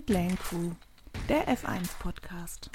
Pitlane Crew, der F1 Podcast.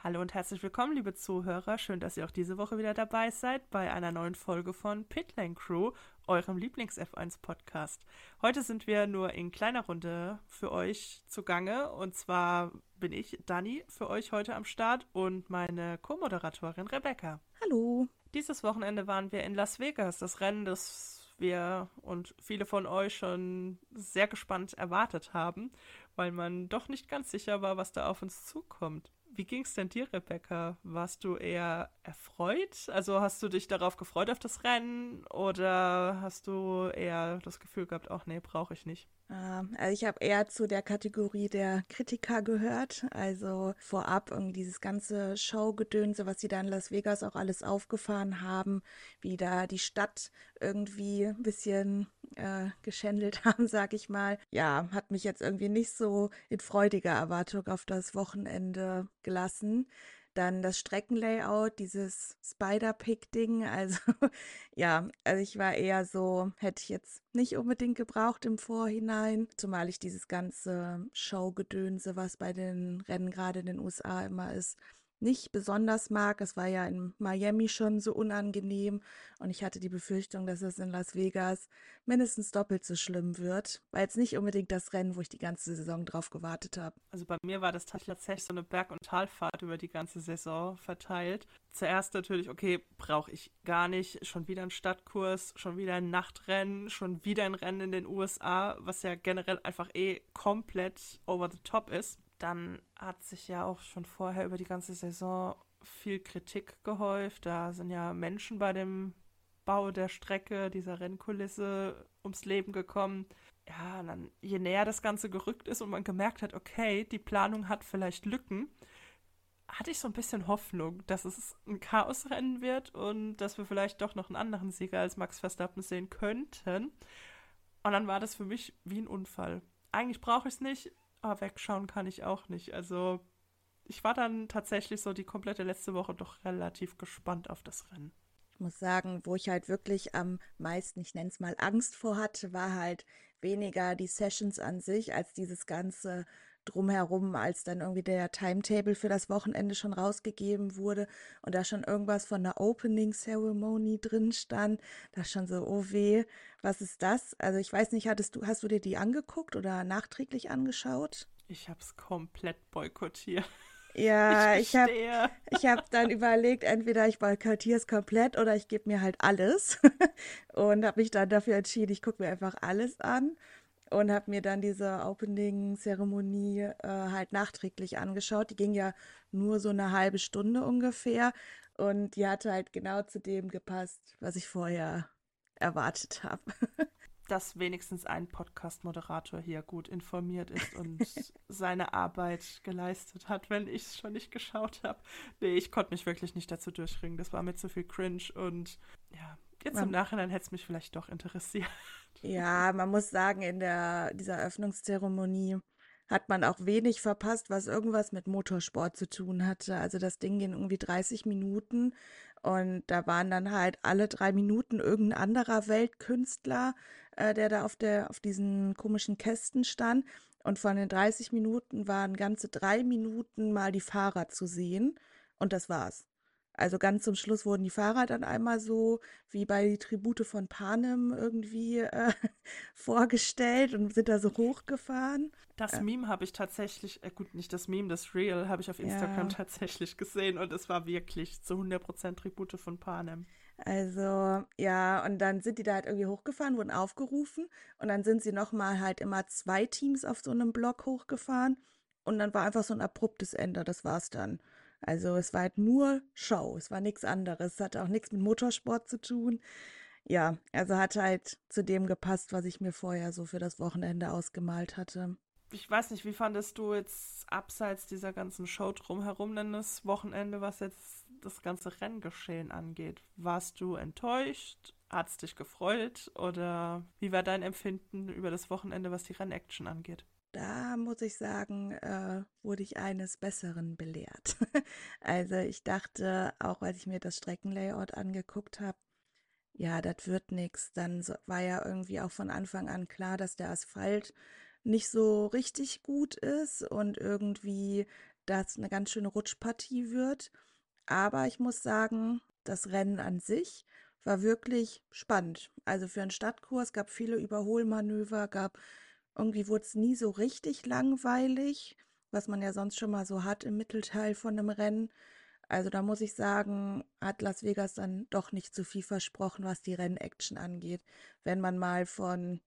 Hallo und herzlich willkommen, liebe Zuhörer. Schön, dass ihr auch diese Woche wieder dabei seid bei einer neuen Folge von Pitlane Crew, eurem Lieblings-F1-Podcast. Heute sind wir nur in kleiner Runde für euch zugange. Und zwar bin ich, Dani, für euch heute am Start und meine Co-Moderatorin Rebecca. Hallo. Dieses Wochenende waren wir in Las Vegas, das Rennen, das wir und viele von euch schon sehr gespannt erwartet haben, weil man doch nicht ganz sicher war, was da auf uns zukommt. Wie ging es denn dir, Rebecca? Warst du eher erfreut? Also hast du dich darauf gefreut auf das Rennen oder hast du eher das Gefühl gehabt, ach nee, brauche ich nicht? Ähm, also ich habe eher zu der Kategorie der Kritiker gehört. Also vorab irgendwie dieses ganze Showgedönse, was sie da in Las Vegas auch alles aufgefahren haben, wie da die Stadt irgendwie ein bisschen äh, geschändelt haben, sag ich mal. Ja, hat mich jetzt irgendwie nicht so in freudiger Erwartung auf das Wochenende gelassen. Dann das Streckenlayout, dieses Spider-Pick-Ding. Also ja, also ich war eher so, hätte ich jetzt nicht unbedingt gebraucht im Vorhinein. Zumal ich dieses ganze Showgedönse, was bei den Rennen gerade in den USA immer ist, nicht besonders mag. Es war ja in Miami schon so unangenehm und ich hatte die Befürchtung, dass es in Las Vegas mindestens doppelt so schlimm wird. War jetzt nicht unbedingt das Rennen, wo ich die ganze Saison drauf gewartet habe. Also bei mir war das tatsächlich so eine Berg- und Talfahrt über die ganze Saison verteilt. Zuerst natürlich, okay, brauche ich gar nicht. Schon wieder ein Stadtkurs, schon wieder ein Nachtrennen, schon wieder ein Rennen in den USA, was ja generell einfach eh komplett over the top ist dann hat sich ja auch schon vorher über die ganze Saison viel Kritik gehäuft. Da sind ja Menschen bei dem Bau der Strecke, dieser Rennkulisse ums Leben gekommen. Ja, dann, je näher das Ganze gerückt ist und man gemerkt hat, okay, die Planung hat vielleicht Lücken, hatte ich so ein bisschen Hoffnung, dass es ein Chaosrennen wird und dass wir vielleicht doch noch einen anderen Sieger als Max Verstappen sehen könnten. Und dann war das für mich wie ein Unfall. Eigentlich brauche ich es nicht, aber wegschauen kann ich auch nicht. Also ich war dann tatsächlich so die komplette letzte Woche doch relativ gespannt auf das Rennen. Ich muss sagen, wo ich halt wirklich am meisten, ich nenne es mal, Angst vor hatte, war halt weniger die Sessions an sich, als dieses ganze drumherum, als dann irgendwie der Timetable für das Wochenende schon rausgegeben wurde und da schon irgendwas von der Opening Ceremony drin stand, da schon so, oh weh, was ist das? Also ich weiß nicht, hattest du, hast du dir die angeguckt oder nachträglich angeschaut? Ich habe es komplett boykottiert. Ja, ich, ich habe ich hab dann überlegt, entweder ich boykottiere es komplett oder ich gebe mir halt alles und habe mich dann dafür entschieden, ich gucke mir einfach alles an und habe mir dann diese Opening-Zeremonie äh, halt nachträglich angeschaut. Die ging ja nur so eine halbe Stunde ungefähr und die hatte halt genau zu dem gepasst, was ich vorher erwartet habe. Dass wenigstens ein Podcast-Moderator hier gut informiert ist und seine Arbeit geleistet hat, wenn ich es schon nicht geschaut habe. Nee, ich konnte mich wirklich nicht dazu durchringen. Das war mir zu viel Cringe und ja, jetzt im Nachhinein hätte es mich vielleicht doch interessiert. Ja, man muss sagen, in der, dieser Eröffnungszeremonie hat man auch wenig verpasst, was irgendwas mit Motorsport zu tun hatte. Also das Ding ging irgendwie 30 Minuten und da waren dann halt alle drei Minuten irgendein anderer Weltkünstler, äh, der da auf der, auf diesen komischen Kästen stand. Und von den 30 Minuten waren ganze drei Minuten mal die Fahrer zu sehen. Und das war's. Also ganz zum Schluss wurden die Fahrer dann einmal so wie bei die Tribute von Panem irgendwie äh, vorgestellt und sind da so hochgefahren. Das äh, Meme habe ich tatsächlich, äh, gut, nicht das Meme, das Real habe ich auf Instagram ja. tatsächlich gesehen und es war wirklich zu 100% Tribute von Panem. Also ja, und dann sind die da halt irgendwie hochgefahren, wurden aufgerufen und dann sind sie nochmal halt immer zwei Teams auf so einem Block hochgefahren und dann war einfach so ein abruptes Ende, das war's dann. Also es war halt nur Show, es war nichts anderes, es hatte auch nichts mit Motorsport zu tun. Ja, also hat halt zu dem gepasst, was ich mir vorher so für das Wochenende ausgemalt hatte. Ich weiß nicht, wie fandest du jetzt abseits dieser ganzen Show drumherum denn das Wochenende, was jetzt das ganze Renngeschehen angeht? Warst du enttäuscht? Hat es dich gefreut? Oder wie war dein Empfinden über das Wochenende, was die Rennaction angeht? Da muss ich sagen, äh, wurde ich eines Besseren belehrt. also ich dachte, auch als ich mir das Streckenlayout angeguckt habe, ja, das wird nichts. Dann so, war ja irgendwie auch von Anfang an klar, dass der Asphalt nicht so richtig gut ist und irgendwie das eine ganz schöne Rutschpartie wird. Aber ich muss sagen, das Rennen an sich war wirklich spannend. Also für einen Stadtkurs gab viele Überholmanöver, gab irgendwie wurde es nie so richtig langweilig, was man ja sonst schon mal so hat im Mittelteil von einem Rennen. Also da muss ich sagen, hat Las Vegas dann doch nicht so viel versprochen, was die Rennaction angeht. Wenn man mal von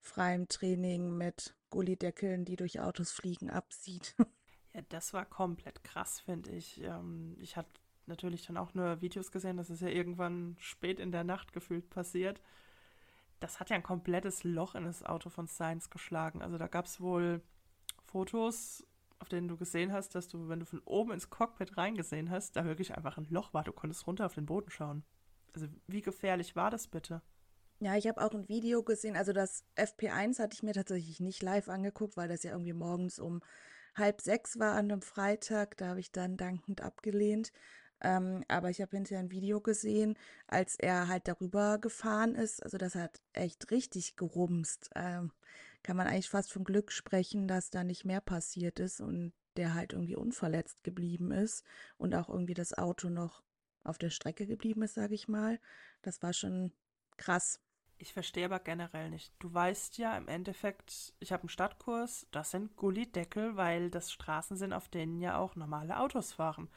freiem Training mit Gullideckeln, die durch Autos fliegen, absieht. Ja, das war komplett krass, finde ich. Ähm, ich hatte natürlich dann auch nur Videos gesehen, das ist ja irgendwann spät in der Nacht gefühlt passiert. Das hat ja ein komplettes Loch in das Auto von Science geschlagen. Also da gab es wohl Fotos auf denen du gesehen hast, dass du, wenn du von oben ins Cockpit reingesehen hast, da wirklich einfach ein Loch war. Du konntest runter auf den Boden schauen. Also wie gefährlich war das bitte? Ja, ich habe auch ein Video gesehen. Also das FP1 hatte ich mir tatsächlich nicht live angeguckt, weil das ja irgendwie morgens um halb sechs war an einem Freitag. Da habe ich dann dankend abgelehnt. Ähm, aber ich habe hinterher ein Video gesehen, als er halt darüber gefahren ist. Also das hat echt richtig gerumst. Ähm, kann man eigentlich fast vom Glück sprechen, dass da nicht mehr passiert ist und der halt irgendwie unverletzt geblieben ist und auch irgendwie das Auto noch auf der Strecke geblieben ist, sage ich mal. Das war schon krass. Ich verstehe aber generell nicht. Du weißt ja im Endeffekt, ich habe einen Stadtkurs, das sind Gullideckel, weil das Straßen sind, auf denen ja auch normale Autos fahren.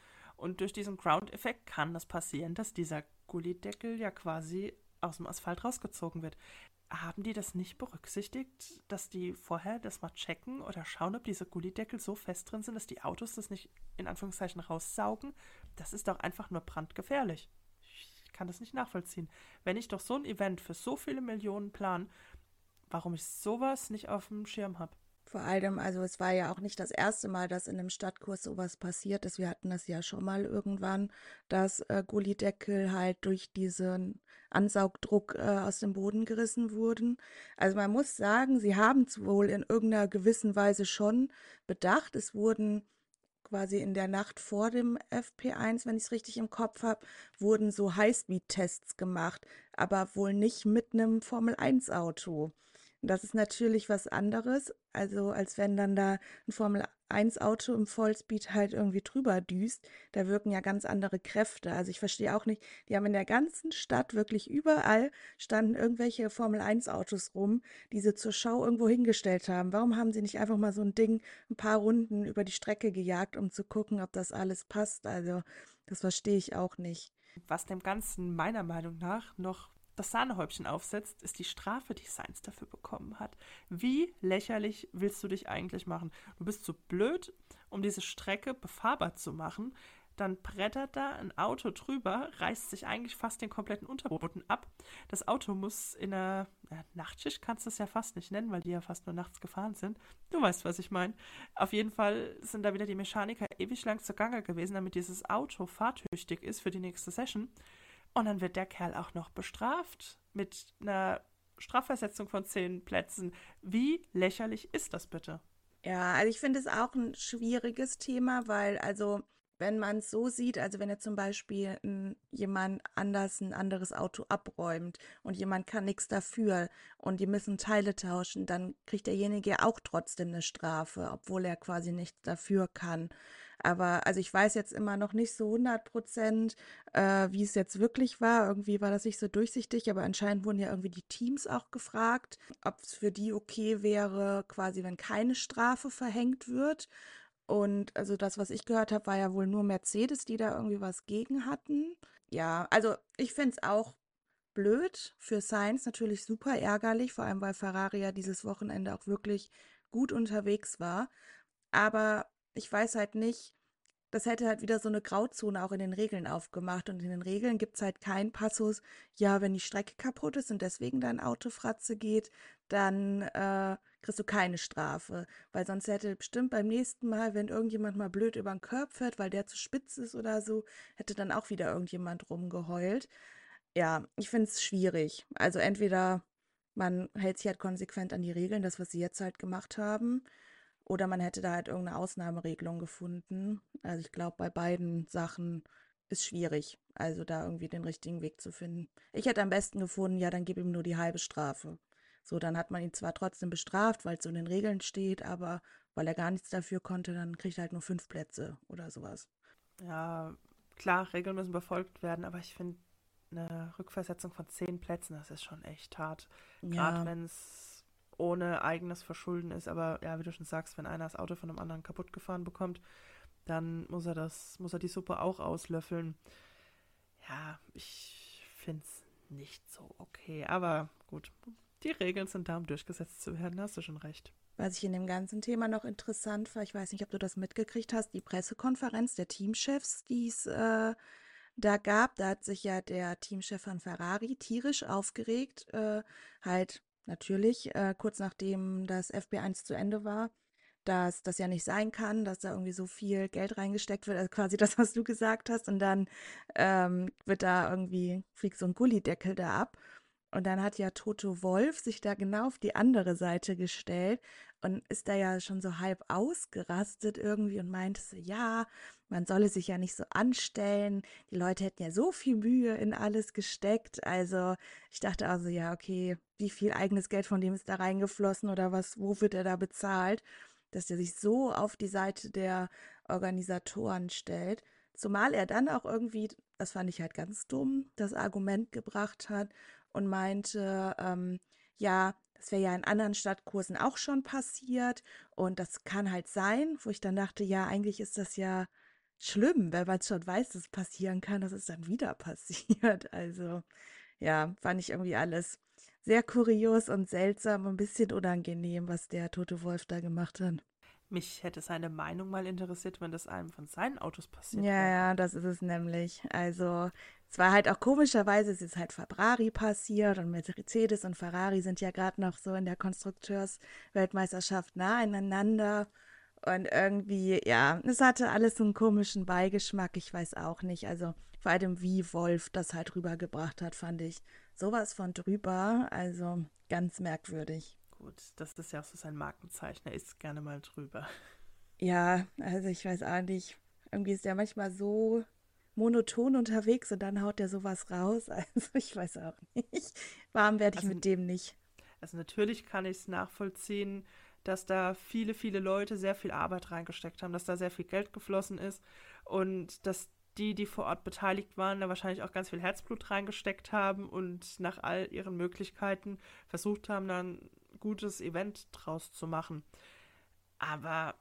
Und durch diesen Ground-Effekt kann das passieren, dass dieser Gullideckel ja quasi aus dem Asphalt rausgezogen wird haben die das nicht berücksichtigt, dass die vorher das mal checken oder schauen, ob diese Gullideckel so fest drin sind, dass die Autos das nicht in Anführungszeichen raussaugen? Das ist doch einfach nur brandgefährlich. Ich kann das nicht nachvollziehen. Wenn ich doch so ein Event für so viele Millionen plan, warum ich sowas nicht auf dem Schirm habe. Vor allem, also es war ja auch nicht das erste Mal, dass in einem Stadtkurs sowas passiert ist. Wir hatten das ja schon mal irgendwann, dass äh, Gullideckel halt durch diesen Ansaugdruck äh, aus dem Boden gerissen wurden. Also man muss sagen, sie haben es wohl in irgendeiner gewissen Weise schon bedacht. Es wurden quasi in der Nacht vor dem FP1, wenn ich es richtig im Kopf habe, wurden so Highspeed-Tests gemacht, aber wohl nicht mit einem Formel-1-Auto. Das ist natürlich was anderes, also als wenn dann da ein Formel-1-Auto im Vollspeed halt irgendwie drüber düst. Da wirken ja ganz andere Kräfte. Also ich verstehe auch nicht, die haben in der ganzen Stadt wirklich überall standen irgendwelche Formel-1-Autos rum, die sie zur Schau irgendwo hingestellt haben. Warum haben sie nicht einfach mal so ein Ding ein paar Runden über die Strecke gejagt, um zu gucken, ob das alles passt? Also das verstehe ich auch nicht. Was dem Ganzen meiner Meinung nach noch das Sahnehäubchen aufsetzt, ist die Strafe, die Sainz dafür bekommen hat. Wie lächerlich willst du dich eigentlich machen? Du bist zu so blöd, um diese Strecke befahrbar zu machen. Dann brettert da ein Auto drüber, reißt sich eigentlich fast den kompletten Unterboden ab. Das Auto muss in einer ja, Nachtschicht, kannst du es ja fast nicht nennen, weil die ja fast nur nachts gefahren sind. Du weißt, was ich meine. Auf jeden Fall sind da wieder die Mechaniker ewig lang zugange gewesen, damit dieses Auto fahrtüchtig ist für die nächste Session. Und dann wird der Kerl auch noch bestraft mit einer Strafversetzung von zehn Plätzen. Wie lächerlich ist das bitte? Ja, also ich finde es auch ein schwieriges Thema, weil also wenn man es so sieht, also wenn jetzt zum Beispiel ein, jemand anders ein anderes Auto abräumt und jemand kann nichts dafür und die müssen Teile tauschen, dann kriegt derjenige auch trotzdem eine Strafe, obwohl er quasi nichts dafür kann. Aber also ich weiß jetzt immer noch nicht so 100 Prozent, äh, wie es jetzt wirklich war. Irgendwie war das nicht so durchsichtig, aber anscheinend wurden ja irgendwie die Teams auch gefragt, ob es für die okay wäre, quasi wenn keine Strafe verhängt wird. Und also das, was ich gehört habe, war ja wohl nur Mercedes, die da irgendwie was gegen hatten. Ja, also ich finde es auch blöd für Sainz, natürlich super ärgerlich, vor allem weil Ferrari ja dieses Wochenende auch wirklich gut unterwegs war. Aber ich weiß halt nicht, das hätte halt wieder so eine Grauzone auch in den Regeln aufgemacht. Und in den Regeln gibt es halt keinen Passus, ja, wenn die Strecke kaputt ist und deswegen dein Auto fratze geht, dann äh, kriegst du keine Strafe. Weil sonst hätte bestimmt beim nächsten Mal, wenn irgendjemand mal blöd über den Körb fährt, weil der zu spitz ist oder so, hätte dann auch wieder irgendjemand rumgeheult. Ja, ich finde es schwierig. Also entweder man hält sich halt konsequent an die Regeln, das, was sie jetzt halt gemacht haben, Oder man hätte da halt irgendeine Ausnahmeregelung gefunden. Also ich glaube, bei beiden Sachen ist schwierig, also da irgendwie den richtigen Weg zu finden. Ich hätte am besten gefunden, ja, dann gib ihm nur die halbe Strafe. So, dann hat man ihn zwar trotzdem bestraft, weil es so in den Regeln steht, aber weil er gar nichts dafür konnte, dann kriegt er halt nur fünf Plätze oder sowas. Ja, klar, Regeln müssen befolgt werden, aber ich finde eine Rückversetzung von zehn Plätzen, das ist schon echt hart. Gerade ja. wenn es ohne eigenes Verschulden ist, aber ja, wie du schon sagst, wenn einer das Auto von einem anderen kaputt gefahren bekommt, dann muss er das, muss er die Suppe auch auslöffeln. Ja, ich finde es nicht so okay, aber gut, die Regeln sind da, um durchgesetzt zu werden, hast du schon recht. Was ich in dem ganzen Thema noch interessant war, ich weiß nicht, ob du das mitgekriegt hast, die Pressekonferenz der Teamchefs, die es äh, da gab, da hat sich ja der Teamchef von Ferrari tierisch aufgeregt, äh, halt natürlich äh, kurz nachdem das FB1 zu Ende war, dass das ja nicht sein kann, dass da irgendwie so viel Geld reingesteckt wird, also quasi das, was du gesagt hast, und dann ähm, wird da irgendwie, fliegt so ein Gullideckel da ab. Und dann hat ja Toto Wolf sich da genau auf die andere Seite gestellt und ist da ja schon so halb ausgerastet irgendwie und meinte so, ja, man solle sich ja nicht so anstellen. Die Leute hätten ja so viel Mühe in alles gesteckt. Also ich dachte also, ja, okay, wie viel eigenes Geld von dem ist da reingeflossen oder was, wo wird er da bezahlt, dass er sich so auf die Seite der Organisatoren stellt. Zumal er dann auch irgendwie, das fand ich halt ganz dumm, das Argument gebracht hat, und meinte, ähm, ja, das wäre ja in anderen Stadtkursen auch schon passiert und das kann halt sein, wo ich dann dachte, ja, eigentlich ist das ja schlimm, wenn man schon weiß, dass es passieren kann, dass es dann wieder passiert. Also ja, fand ich irgendwie alles sehr kurios und seltsam und ein bisschen unangenehm, was der tote Wolf da gemacht hat. Mich hätte seine Meinung mal interessiert, wenn das einem von seinen Autos passiert ja, wäre. Ja, das ist es nämlich. Also, es war halt auch komischerweise, es ist halt Ferrari passiert und Mercedes und Ferrari sind ja gerade noch so in der Konstrukteursweltmeisterschaft nah aneinander. Und irgendwie, ja, es hatte alles so einen komischen Beigeschmack. Ich weiß auch nicht. Also, vor allem, wie Wolf das halt rübergebracht hat, fand ich sowas von drüber. Also, ganz merkwürdig gut, das ist ja auch so sein Markenzeichen. Er ist gerne mal drüber. Ja, also ich weiß auch nicht. Irgendwie ist er manchmal so monoton unterwegs und dann haut er sowas raus. Also ich weiß auch nicht. Warm werde ich also, mit dem nicht. Also natürlich kann ich es nachvollziehen, dass da viele, viele Leute sehr viel Arbeit reingesteckt haben, dass da sehr viel Geld geflossen ist und dass die, die vor Ort beteiligt waren, da wahrscheinlich auch ganz viel Herzblut reingesteckt haben und nach all ihren Möglichkeiten versucht haben, dann gutes Event draus zu machen. Aber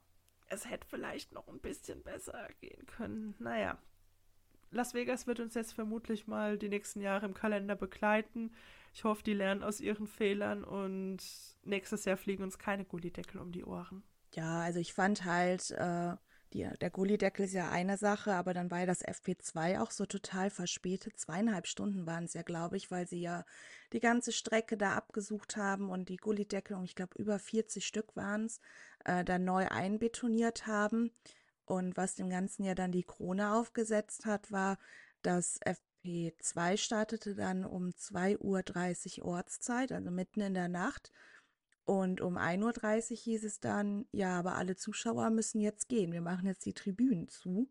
es hätte vielleicht noch ein bisschen besser gehen können. Naja, Las Vegas wird uns jetzt vermutlich mal die nächsten Jahre im Kalender begleiten. Ich hoffe, die lernen aus ihren Fehlern und nächstes Jahr fliegen uns keine Gullideckel um die Ohren. Ja, also ich fand halt, äh, die, der Gullideckel ist ja eine Sache, aber dann war ja das FP2 auch so total verspätet. Zweieinhalb Stunden waren es ja, glaube ich, weil sie ja die ganze Strecke da abgesucht haben und die Gullideckel, und ich glaube über 40 Stück waren es, äh, dann neu einbetoniert haben. Und was dem Ganzen ja dann die Krone aufgesetzt hat, war, dass FP2 startete dann um 2.30 Uhr Ortszeit, also mitten in der Nacht. Und um 1.30 Uhr hieß es dann, ja, aber alle Zuschauer müssen jetzt gehen. Wir machen jetzt die Tribünen zu,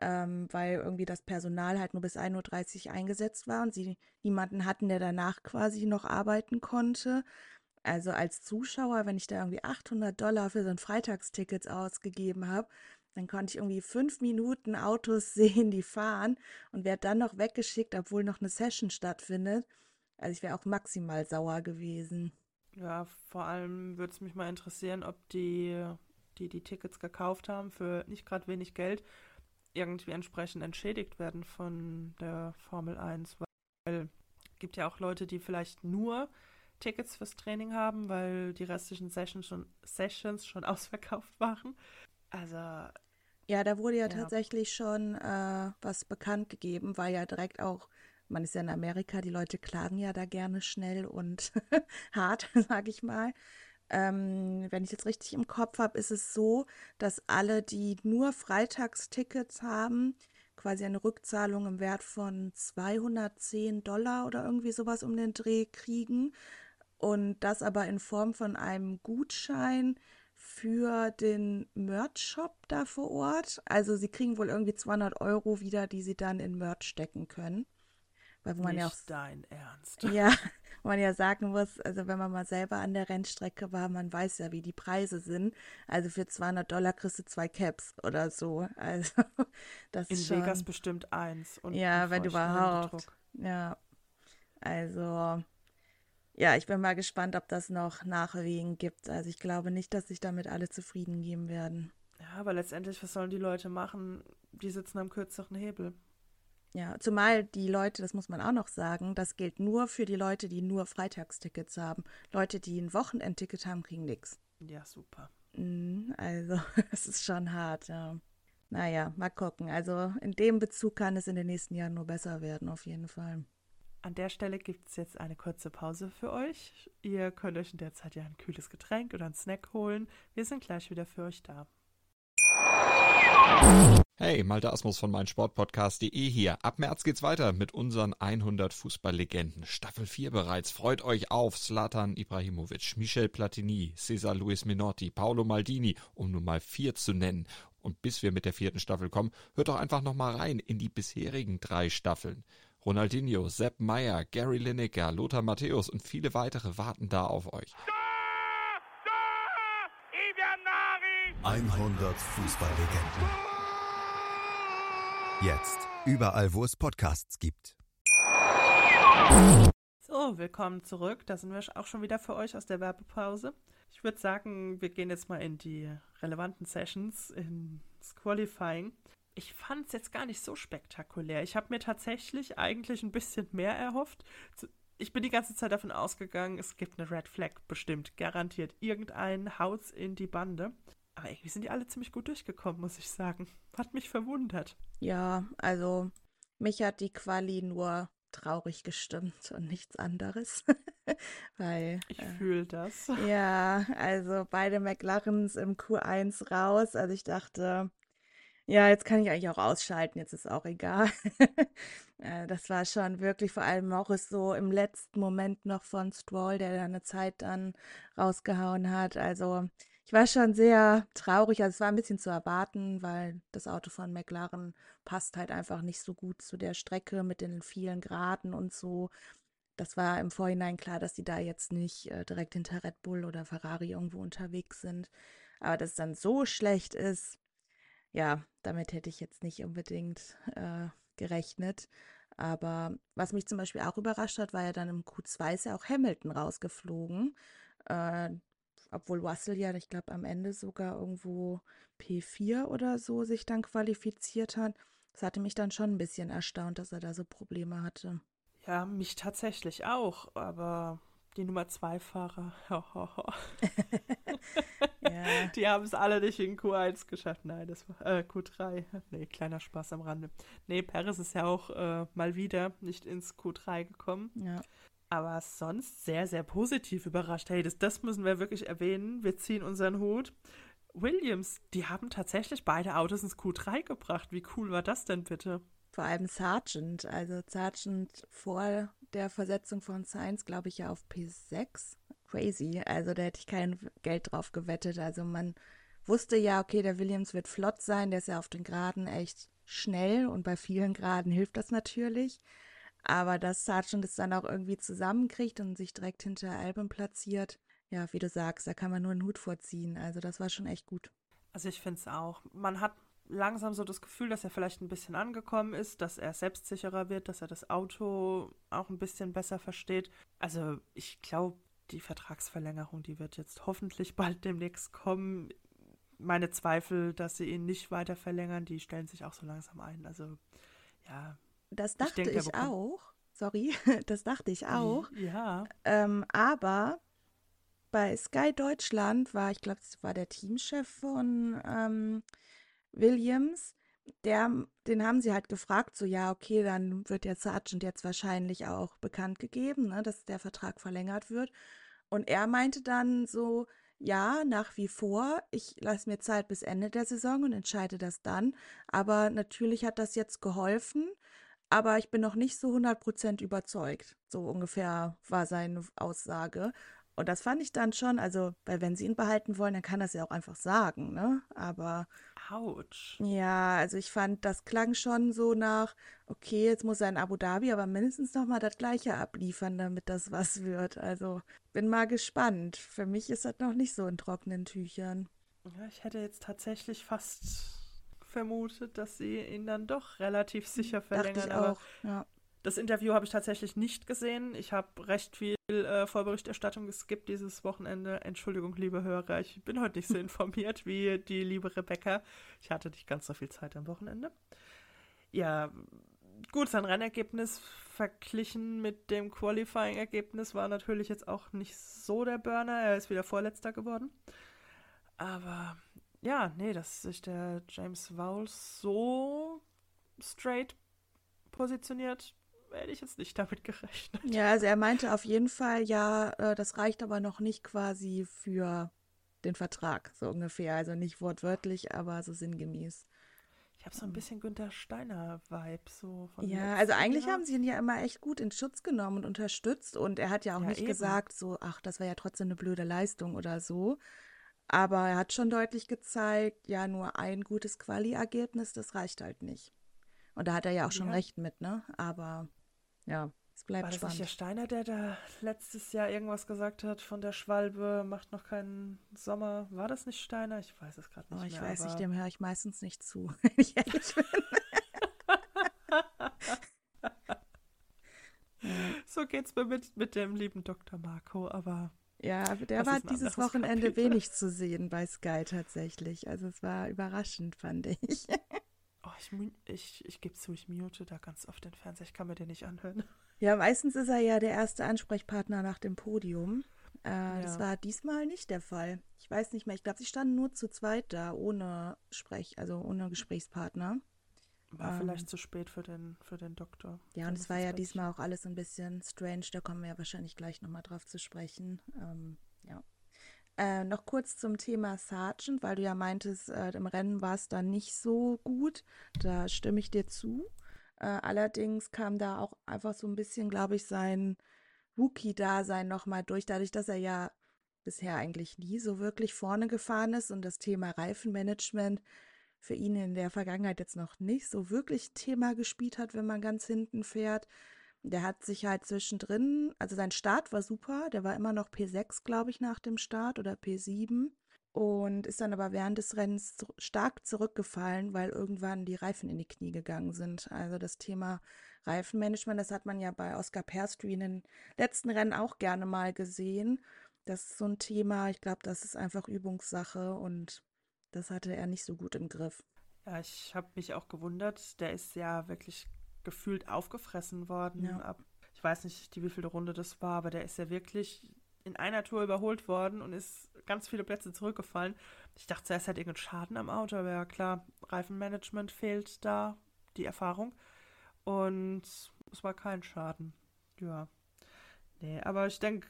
ähm, weil irgendwie das Personal halt nur bis 1.30 Uhr eingesetzt war und sie niemanden hatten, der danach quasi noch arbeiten konnte. Also als Zuschauer, wenn ich da irgendwie 800 Dollar für so ein Freitagsticket ausgegeben habe, dann konnte ich irgendwie fünf Minuten Autos sehen, die fahren und werde dann noch weggeschickt, obwohl noch eine Session stattfindet. Also ich wäre auch maximal sauer gewesen. Ja, vor allem würde es mich mal interessieren, ob die, die die Tickets gekauft haben für nicht gerade wenig Geld, irgendwie entsprechend entschädigt werden von der Formel 1, weil es gibt ja auch Leute, die vielleicht nur Tickets fürs Training haben, weil die restlichen Sessions schon, Sessions schon ausverkauft waren. Also. Ja, da wurde ja, ja. tatsächlich schon äh, was bekannt gegeben, weil ja direkt auch man ist ja in Amerika, die Leute klagen ja da gerne schnell und hart, sage ich mal. Ähm, wenn ich jetzt richtig im Kopf habe, ist es so, dass alle, die nur Freitagstickets haben, quasi eine Rückzahlung im Wert von 210 Dollar oder irgendwie sowas um den Dreh kriegen. Und das aber in Form von einem Gutschein für den Merch-Shop da vor Ort. Also sie kriegen wohl irgendwie 200 Euro wieder, die sie dann in Merch stecken können. Weil man Nicht ja auch, dein Ernst. Ja, wo man ja sagen muss, also wenn man mal selber an der Rennstrecke war, man weiß ja, wie die Preise sind. Also für 200 Dollar kriegst du zwei Caps oder so. Also das In ist schon, Vegas bestimmt eins. ja, wenn überhaupt. Ja, also ja, ich bin mal gespannt, ob das noch Nachwehen gibt. Also ich glaube nicht, dass sich damit alle zufrieden geben werden. Ja, aber letztendlich, was sollen die Leute machen? Die sitzen am kürzeren Hebel. Ja, zumal die Leute, das muss man auch noch sagen, das gilt nur für die Leute, die nur Freitagstickets haben. Leute, die ein Wochenendticket haben, kriegen nichts. Ja, super. Mhm, also, es ist schon hart, ja. Naja, mal gucken. Also in dem Bezug kann es in den nächsten Jahren nur besser werden, auf jeden Fall. An der Stelle gibt es jetzt eine kurze Pause für euch. Ihr könnt euch in der Zeit ja ein kühles Getränk oder einen Snack holen. Wir sind gleich wieder für euch da. Hey, Malte Asmus von meinsportpodcast.de hier. Ab März geht's weiter mit unseren 100 Fußballlegenden. Staffel 4 bereits. Freut euch auf Zlatan Ibrahimovic, Michel Platini, Cesar Luis Minotti, Paolo Maldini, um nur mal vier zu nennen. Und bis wir mit der vierten Staffel kommen, hört doch einfach noch mal rein in die bisherigen drei Staffeln. Ronaldinho, Sepp Meyer, Gary Lineker, Lothar Matthäus und viele weitere warten da auf euch. 100 Fußballlegenden. Jetzt überall, wo es Podcasts gibt. So, willkommen zurück. Da sind wir auch schon wieder für euch aus der Werbepause. Ich würde sagen, wir gehen jetzt mal in die relevanten Sessions ins Qualifying ich fand es jetzt gar nicht so spektakulär. Ich habe mir tatsächlich eigentlich ein bisschen mehr erhofft. Ich bin die ganze Zeit davon ausgegangen, es gibt eine Red Flag, bestimmt, garantiert. Irgendein Haus in die Bande. Aber irgendwie sind die alle ziemlich gut durchgekommen, muss ich sagen. Hat mich verwundert. Ja, also mich hat die Quali nur traurig gestimmt und nichts anderes. Weil. Ich äh, fühle das. Ja, also beide McLarens im Q1 raus. Also ich dachte, ja, jetzt kann ich eigentlich auch ausschalten, jetzt ist auch egal. Äh, das war schon wirklich vor allem Morris so im letzten Moment noch von Stroll, der da eine Zeit dann rausgehauen hat. Also ich war schon sehr traurig. Also es war ein bisschen zu erwarten, weil das Auto von McLaren passt halt einfach nicht so gut zu der Strecke mit den vielen Graden und so. Das war im Vorhinein klar, dass die da jetzt nicht äh, direkt hinter Red Bull oder Ferrari irgendwo unterwegs sind. Aber dass es dann so schlecht ist, ja, damit hätte ich jetzt nicht unbedingt äh, gerechnet. Aber was mich zum Beispiel auch überrascht hat, war ja dann im Q2 ist ja auch Hamilton rausgeflogen. Äh, obwohl Russell ja, ich glaube, am Ende sogar irgendwo P4 oder so sich dann qualifiziert hat. Das hatte mich dann schon ein bisschen erstaunt, dass er da so Probleme hatte. Ja, mich tatsächlich auch, aber die Nummer 2 Fahrer. ja. Die haben es alle nicht in Q1 geschafft. Nein, das war äh, Q3. Nee, kleiner Spaß am Rande. Nee, Paris ist ja auch äh, mal wieder nicht ins Q3 gekommen. Ja. Aber sonst sehr, sehr positiv überrascht. Hey, das, das müssen wir wirklich erwähnen. Wir ziehen unseren Hut. Williams, die haben tatsächlich beide Autos ins Q3 gebracht. Wie cool war das denn bitte? Vor allem Sargent. Also Sargent vor der Versetzung von Science, glaube ich, ja auf P6. Crazy. Also da hätte ich kein Geld drauf gewettet. Also man wusste ja, okay, der Williams wird flott sein. Der ist ja auf den Graden echt schnell und bei vielen Graden hilft das natürlich. Aber dass Sargent es dann auch irgendwie zusammenkriegt und sich direkt hinter Album platziert, ja, wie du sagst, da kann man nur einen Hut vorziehen. Also das war schon echt gut. Also ich finde es auch. Man hat langsam so das Gefühl, dass er vielleicht ein bisschen angekommen ist, dass er selbstsicherer wird, dass er das Auto auch ein bisschen besser versteht. Also ich glaube, die Vertragsverlängerung, die wird jetzt hoffentlich bald demnächst kommen. Meine Zweifel, dass sie ihn nicht weiter verlängern, die stellen sich auch so langsam ein. Also ja. Das dachte ich, denke, ich auch. Sorry, das dachte ich auch. Ja. Ähm, aber bei Sky Deutschland war, ich glaube, es war der Teamchef von ähm, Williams, der, den haben sie halt gefragt, so ja, okay, dann wird der Sergeant jetzt wahrscheinlich auch bekannt gegeben, ne, dass der Vertrag verlängert wird. Und er meinte dann so, ja, nach wie vor, ich lasse mir Zeit bis Ende der Saison und entscheide das dann. Aber natürlich hat das jetzt geholfen, aber ich bin noch nicht so 100% überzeugt. So ungefähr war seine Aussage. Und das fand ich dann schon, also, weil wenn sie ihn behalten wollen, dann kann er es ja auch einfach sagen, ne? Aber. Autsch. Ja, also ich fand, das klang schon so nach, okay, jetzt muss er in Abu Dhabi aber mindestens nochmal das Gleiche abliefern, damit das was wird. Also bin mal gespannt. Für mich ist das noch nicht so in trockenen Tüchern. Ja, ich hätte jetzt tatsächlich fast vermutet, dass sie ihn dann doch relativ sicher verlängern. Dachte ich auch, ja. Das Interview habe ich tatsächlich nicht gesehen. Ich habe recht viel äh, Vorberichterstattung geskippt dieses Wochenende. Entschuldigung, liebe Hörer, ich bin heute nicht so informiert wie die liebe Rebecca. Ich hatte nicht ganz so viel Zeit am Wochenende. Ja, gut, sein Rennergebnis verglichen mit dem Qualifying-Ergebnis war natürlich jetzt auch nicht so der Burner. Er ist wieder Vorletzter geworden. Aber ja, nee, dass sich der James Vowles so straight positioniert, hätte ich jetzt nicht damit gerechnet. Ja, also er meinte auf jeden Fall, ja, äh, das reicht aber noch nicht quasi für den Vertrag, so ungefähr. Also nicht wortwörtlich, aber so sinngemäß. Ich habe so ein bisschen Günther Steiner-Vibe so von Ja, also eigentlich Jahr. haben sie ihn ja immer echt gut in Schutz genommen und unterstützt. Und er hat ja auch Ja, nicht eben. gesagt, so, ach, das war ja trotzdem eine blöde Leistung oder so. Aber er hat schon deutlich gezeigt, ja, nur ein gutes Quali-Ergebnis, das reicht halt nicht. Und da hat er ja auch schon Ja. recht mit, ne? Aber ja, es bleibt War das nicht der spannend. Steiner, der da letztes Jahr irgendwas gesagt hat von der Schwalbe, macht noch keinen Sommer? War das nicht Steiner? Ich weiß es gerade nicht Oh, ich mehr. weiß nicht, aber- dem höre ich meistens nicht zu, wenn ich ehrlich bin. So geht's mir mit, mit dem lieben Dr. Marco, aber Ja, der war dieses Wochenende Kapitel. wenig zu sehen bei Sky tatsächlich. Also es war überraschend, fand ich. oh, ich, ich, ich gebe zu, ich mute da ganz oft den Fernseher. Ich kann mir den nicht anhören. Ja, meistens ist er ja der erste Ansprechpartner nach dem Podium. Äh, Das Ja. war diesmal nicht der Fall. Ich weiß nicht mehr. Ich glaube, sie standen nur zu zweit da, ohne Sprech, also ohne Gesprächspartner. War Ähm. vielleicht zu spät für den, für den Doktor. Ja, und es war ja diesmal auch alles ein bisschen strange. Da kommen wir ja wahrscheinlich gleich nochmal drauf zu sprechen. Ähm. Äh, noch kurz zum Thema Sargent, weil du ja meintest, äh, im Rennen war es dann nicht so gut. Da stimme ich dir zu. Äh, allerdings kam da auch einfach so ein bisschen, glaube ich, sein Rookie-Dasein nochmal durch, dadurch, dass er ja bisher eigentlich nie so wirklich vorne gefahren ist und das Thema Reifenmanagement für ihn in der Vergangenheit jetzt noch nicht so wirklich Thema gespielt hat, wenn man ganz hinten fährt. Der hat sich halt zwischendrin, also sein Start war super, der war immer noch P6, glaube ich, nach dem Start oder P7 und ist dann aber während des Rennens stark zurückgefallen, weil irgendwann die Reifen in die Knie gegangen sind. Also das Thema Reifenmanagement, das hat man ja bei Oscar Perstry in den letzten Rennen auch gerne mal gesehen. Das ist so ein Thema, ich glaube, das ist einfach Übungssache und das hatte er nicht so gut im Griff. Ja, ich habe mich auch gewundert. Der ist ja wirklich gefühlt aufgefressen worden. Ja. Ab, ich weiß nicht, die wievielte Runde das war, aber der ist ja wirklich in einer Tour überholt worden und ist ganz viele Plätze zurückgefallen. Ich dachte zuerst, er hat irgendeinen Schaden am Auto, aber ja klar, Reifenmanagement fehlt da, die Erfahrung. Und es war kein Schaden. Ja. Nee, aber ich denke,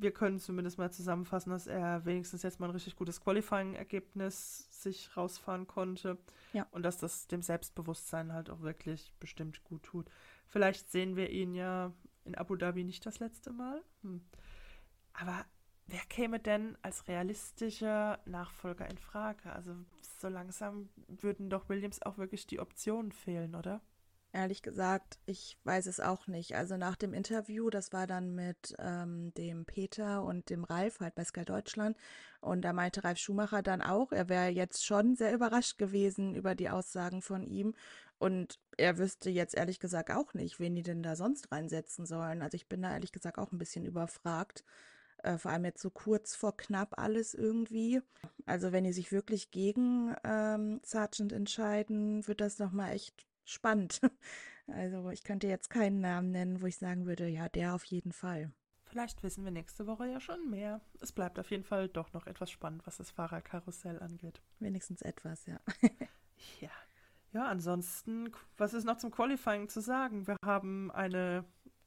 wir können zumindest mal zusammenfassen, dass er wenigstens jetzt mal ein richtig gutes Qualifying-Ergebnis sich rausfahren konnte. Ja. Und dass das dem Selbstbewusstsein halt auch wirklich bestimmt gut tut. Vielleicht sehen wir ihn ja in Abu Dhabi nicht das letzte Mal. Hm. Aber wer käme denn als realistischer Nachfolger in Frage? Also so langsam würden doch Williams auch wirklich die Optionen fehlen, oder? Ehrlich gesagt, ich weiß es auch nicht. Also nach dem Interview, das war dann mit ähm, dem Peter und dem Ralf halt bei Sky Deutschland. Und da meinte Ralf Schumacher dann auch, er wäre jetzt schon sehr überrascht gewesen über die Aussagen von ihm. Und er wüsste jetzt ehrlich gesagt auch nicht, wen die denn da sonst reinsetzen sollen. Also ich bin da ehrlich gesagt auch ein bisschen überfragt. Äh, vor allem jetzt so kurz vor knapp alles irgendwie. Also wenn die sich wirklich gegen ähm, Sargent entscheiden, wird das nochmal echt spannend. Also ich könnte jetzt keinen Namen nennen, wo ich sagen würde, ja, der auf jeden Fall. Vielleicht wissen wir nächste Woche ja schon mehr. Es bleibt auf jeden Fall doch noch etwas spannend, was das Fahrerkarussell angeht. Wenigstens etwas, ja. Ja. Ja, ansonsten, was ist noch zum Qualifying zu sagen? Wir haben eine,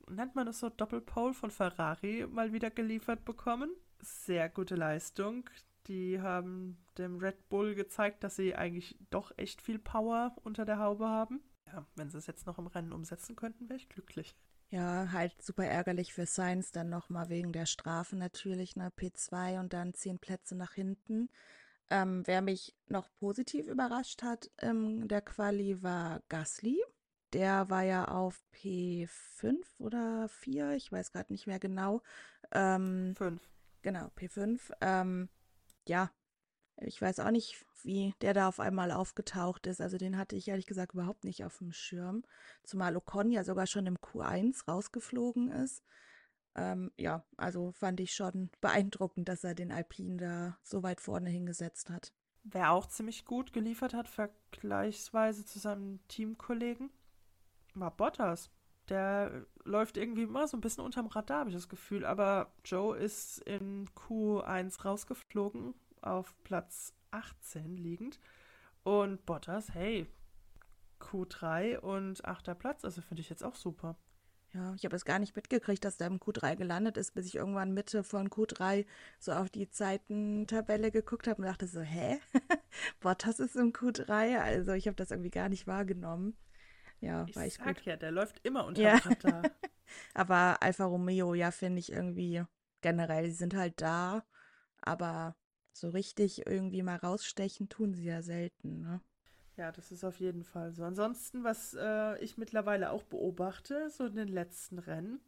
nennt man das so, Doppelpole von Ferrari mal wieder geliefert bekommen. Sehr gute Leistung. Die haben dem Red Bull gezeigt, dass sie eigentlich doch echt viel Power unter der Haube haben. Ja, wenn sie es jetzt noch im Rennen umsetzen könnten, wäre ich glücklich. Ja, halt super ärgerlich für Sainz dann nochmal wegen der Strafe natürlich, ne? P2 und dann zehn Plätze nach hinten. Ähm, wer mich noch positiv überrascht hat in der Quali war Gasly. Der war ja auf P5 oder 4, ich weiß gerade nicht mehr genau. Ähm, genau, P5. Ähm, ja, ich weiß auch nicht, wie der da auf einmal aufgetaucht ist. Also den hatte ich ehrlich gesagt überhaupt nicht auf dem Schirm. Zumal Ocon ja sogar schon im Q1 rausgeflogen ist. Ähm, ja, also fand ich schon beeindruckend, dass er den Alpine da so weit vorne hingesetzt hat. Wer auch ziemlich gut geliefert hat, vergleichsweise zu seinem Teamkollegen, war Bottas. Der läuft irgendwie immer so ein bisschen unterm Radar, habe ich das Gefühl. Aber Joe ist in Q1 rausgeflogen, auf Platz 18 liegend. Und Bottas, hey, Q3 und achter Platz, also finde ich jetzt auch super. Ja, ich habe es gar nicht mitgekriegt, dass der im Q3 gelandet ist, bis ich irgendwann Mitte von Q3 so auf die Zeitentabelle geguckt habe und dachte so, hä? Bottas ist im Q3? Also ich habe das irgendwie gar nicht wahrgenommen. Ja, Ich war ich sag gut. ja, der läuft immer unter Ja. Radar. Aber Alfa Romeo, ja, finde ich irgendwie generell, die sind halt da, aber so richtig irgendwie mal rausstechen tun sie ja selten, ne? Ja, das ist auf jeden Fall so. Ansonsten, was äh, ich mittlerweile auch beobachte, so in den letzten Rennen,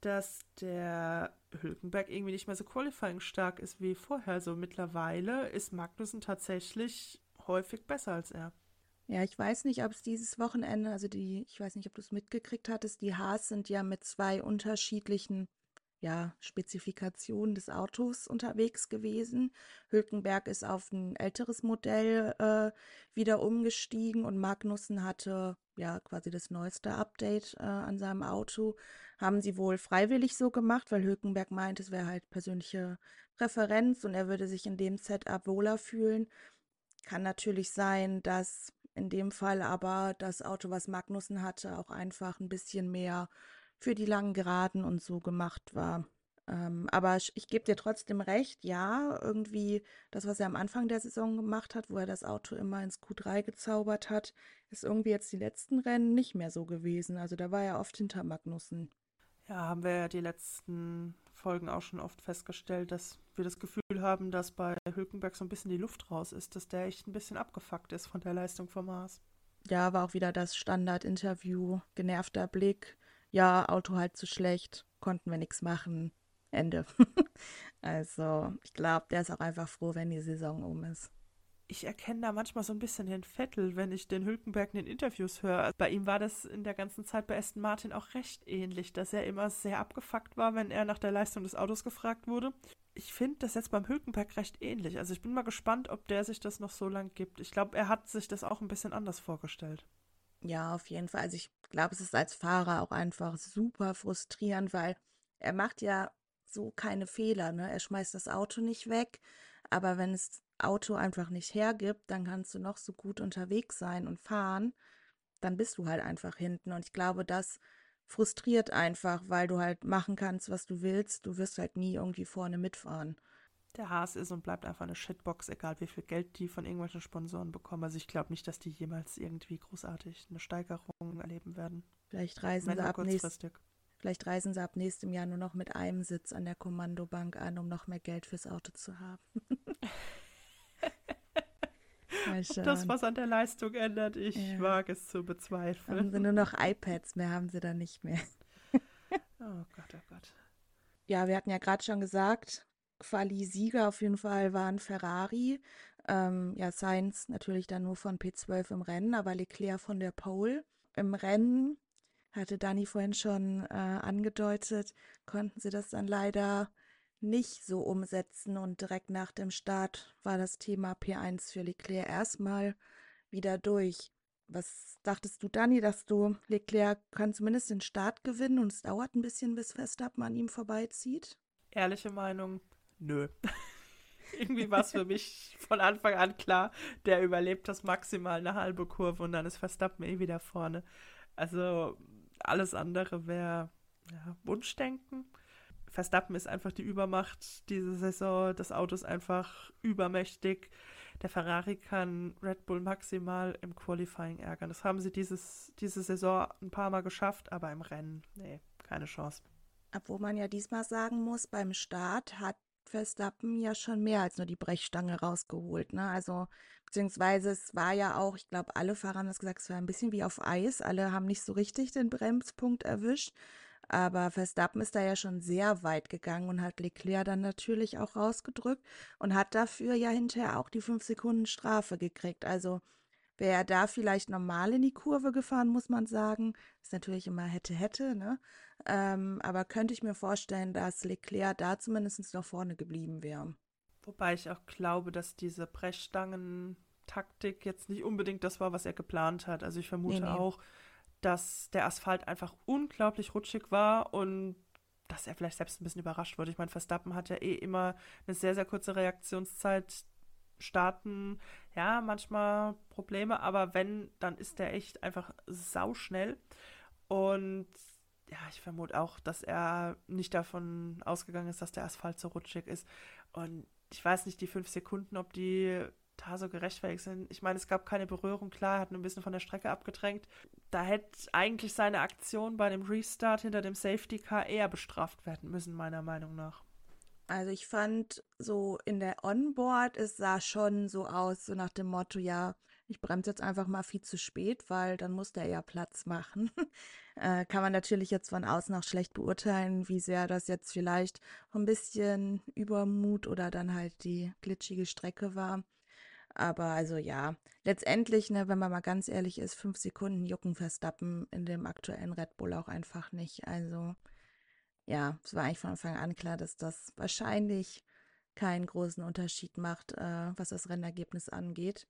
dass der Hülkenberg irgendwie nicht mehr so qualifying stark ist wie vorher. Also mittlerweile ist Magnussen tatsächlich häufig besser als er. Ja, ich weiß nicht, ob es dieses Wochenende, also die, ich weiß nicht, ob du es mitgekriegt hattest, die Haas sind ja mit zwei unterschiedlichen, ja, Spezifikationen des Autos unterwegs gewesen. Hülkenberg ist auf ein älteres Modell äh, wieder umgestiegen und Magnussen hatte ja quasi das neueste Update äh, an seinem Auto. Haben sie wohl freiwillig so gemacht, weil Hülkenberg meint, es wäre halt persönliche Präferenz und er würde sich in dem Setup wohler fühlen. Kann natürlich sein, dass in dem Fall aber das Auto, was Magnussen hatte, auch einfach ein bisschen mehr für die langen Geraden und so gemacht war. Ähm, aber ich, gebe dir trotzdem recht, ja, irgendwie das, was er am Anfang der Saison gemacht hat, wo er das Auto immer ins Q3 gezaubert hat, ist irgendwie jetzt die letzten Rennen nicht mehr so gewesen. Also da war er oft hinter Magnussen. Ja, haben wir ja die letzten Folgen auch schon oft festgestellt, dass wir das Gefühl haben, dass bei Hülkenberg so ein bisschen die Luft raus ist, dass der echt ein bisschen abgefuckt ist von der Leistung vom Haas. Ja, war auch wieder das Standard-Interview, genervter Blick. Ja, Auto halt zu schlecht, konnten wir nichts machen. Ende. also, ich glaube, der ist auch einfach froh, wenn die Saison um ist. Ich erkenne da manchmal so ein bisschen den Vettel, wenn ich den Hülkenberg in den Interviews höre. Bei ihm war das in der ganzen Zeit bei Aston Martin auch recht ähnlich, dass er immer sehr abgefuckt war, wenn er nach der Leistung des Autos gefragt wurde. Ich finde das jetzt beim Hülkenberg recht ähnlich. Also ich bin mal gespannt, ob der sich das noch so lang gibt. Ich glaube, er hat sich das auch ein bisschen anders vorgestellt. Ja, auf jeden Fall. Also ich glaube, es ist als Fahrer auch einfach super frustrierend, weil er macht ja so keine Fehler, ne? Er schmeißt das Auto nicht weg, aber wenn es Auto einfach nicht hergibt, dann kannst du noch so gut unterwegs sein und fahren, dann bist du halt einfach hinten. Und ich glaube, das frustriert einfach, weil du halt machen kannst, was du willst. Du wirst halt nie irgendwie vorne mitfahren. Der Haas ist und bleibt einfach eine Shitbox, egal wie viel Geld die von irgendwelchen Sponsoren bekommen. Also ich glaube nicht, dass die jemals irgendwie großartig eine Steigerung erleben werden. Vielleicht reisen sie ab nächst, vielleicht reisen sie ab nächstem Jahr nur noch mit einem Sitz an der Kommandobank an, um noch mehr Geld fürs Auto zu haben. Das, was an der Leistung ändert, ich Ja. wage es zu Haben bezweifeln. sie nur noch iPads mehr, haben sie dann nicht mehr. Oh Gott, oh Gott. Ja, wir hatten ja gerade schon gesagt, Quali-Sieger auf jeden Fall waren Ferrari. Ähm, ja, Sainz natürlich dann nur von P12 im Rennen, aber Leclerc von der Pole. Im Rennen, hatte Dani vorhin schon äh, angedeutet, konnten sie das dann leider nicht so umsetzen und direkt nach dem Start war das Thema P1 für Leclerc erstmal wieder durch. Was dachtest du, Dani, dass du Leclerc kann zumindest den Start gewinnen und es dauert ein bisschen, bis Verstappen an ihm vorbeizieht? Ehrliche Meinung, nö. Irgendwie war es für mich von Anfang an klar, der überlebt das maximal eine halbe Kurve und dann ist Verstappen eh wieder vorne. Also alles andere wäre ja, Wunschdenken. Verstappen ist einfach die Übermacht diese Saison. Das Auto ist einfach übermächtig. der Ferrari kann Red Bull maximal im Qualifying ärgern. Das haben sie dieses, diese Saison ein paar Mal geschafft, aber im Rennen, nee, keine Chance. Obwohl man ja diesmal sagen muss, beim Start hat Verstappen ja schon mehr als nur die Brechstange rausgeholt. Ne? Also, beziehungsweise es war ja auch, ich glaube, alle Fahrer haben das gesagt, es war ein bisschen wie auf Eis. Alle haben nicht so richtig den Bremspunkt erwischt. Aber Verstappen ist da ja schon sehr weit gegangen und hat Leclerc dann natürlich auch rausgedrückt und hat dafür ja hinterher auch die 5 Sekunden Strafe gekriegt. Also wäre er da vielleicht normal in die Kurve gefahren, muss man sagen. Ist natürlich immer hätte, hätte, ne? Ähm, aber könnte ich mir vorstellen, dass Leclerc da zumindest noch vorne geblieben wäre. Wobei ich auch glaube, dass diese Brechstangen-Taktik jetzt nicht unbedingt das war, was er geplant hat. Also ich vermute nee, nee. auch, dass der Asphalt einfach unglaublich rutschig war und dass er vielleicht selbst ein bisschen überrascht wurde. Ich meine, Verstappen hat ja eh immer eine sehr, sehr kurze Reaktionszeit. Starten, ja, manchmal Probleme, aber wenn, dann ist der echt einfach sauschnell. Und ja, ich vermute auch, dass er nicht davon ausgegangen ist, dass der Asphalt so rutschig ist. Und ich weiß nicht, die fünf Sekunden, ob die da so gerechtfertigt sind. Ich meine, es gab keine Berührung, klar, er hat ein bisschen von der Strecke abgedrängt. Da hätte eigentlich seine Aktion bei dem Restart hinter dem Safety Car eher bestraft werden müssen, meiner Meinung nach. Also ich fand so in der Onboard, es sah schon so aus, so nach dem Motto, ja, ich bremse jetzt einfach mal viel zu spät, weil dann muss der ja Platz machen. äh, kann man natürlich jetzt von außen auch schlecht beurteilen, wie sehr das jetzt vielleicht ein bisschen Übermut oder dann halt die glitschige Strecke war. Aber also ja, letztendlich, ne, wenn man mal ganz ehrlich ist, fünf Sekunden jucken Verstappen in dem aktuellen Red Bull auch einfach nicht. Also ja, es war eigentlich von Anfang an klar, dass das wahrscheinlich keinen großen Unterschied macht, äh, was das Rennergebnis angeht.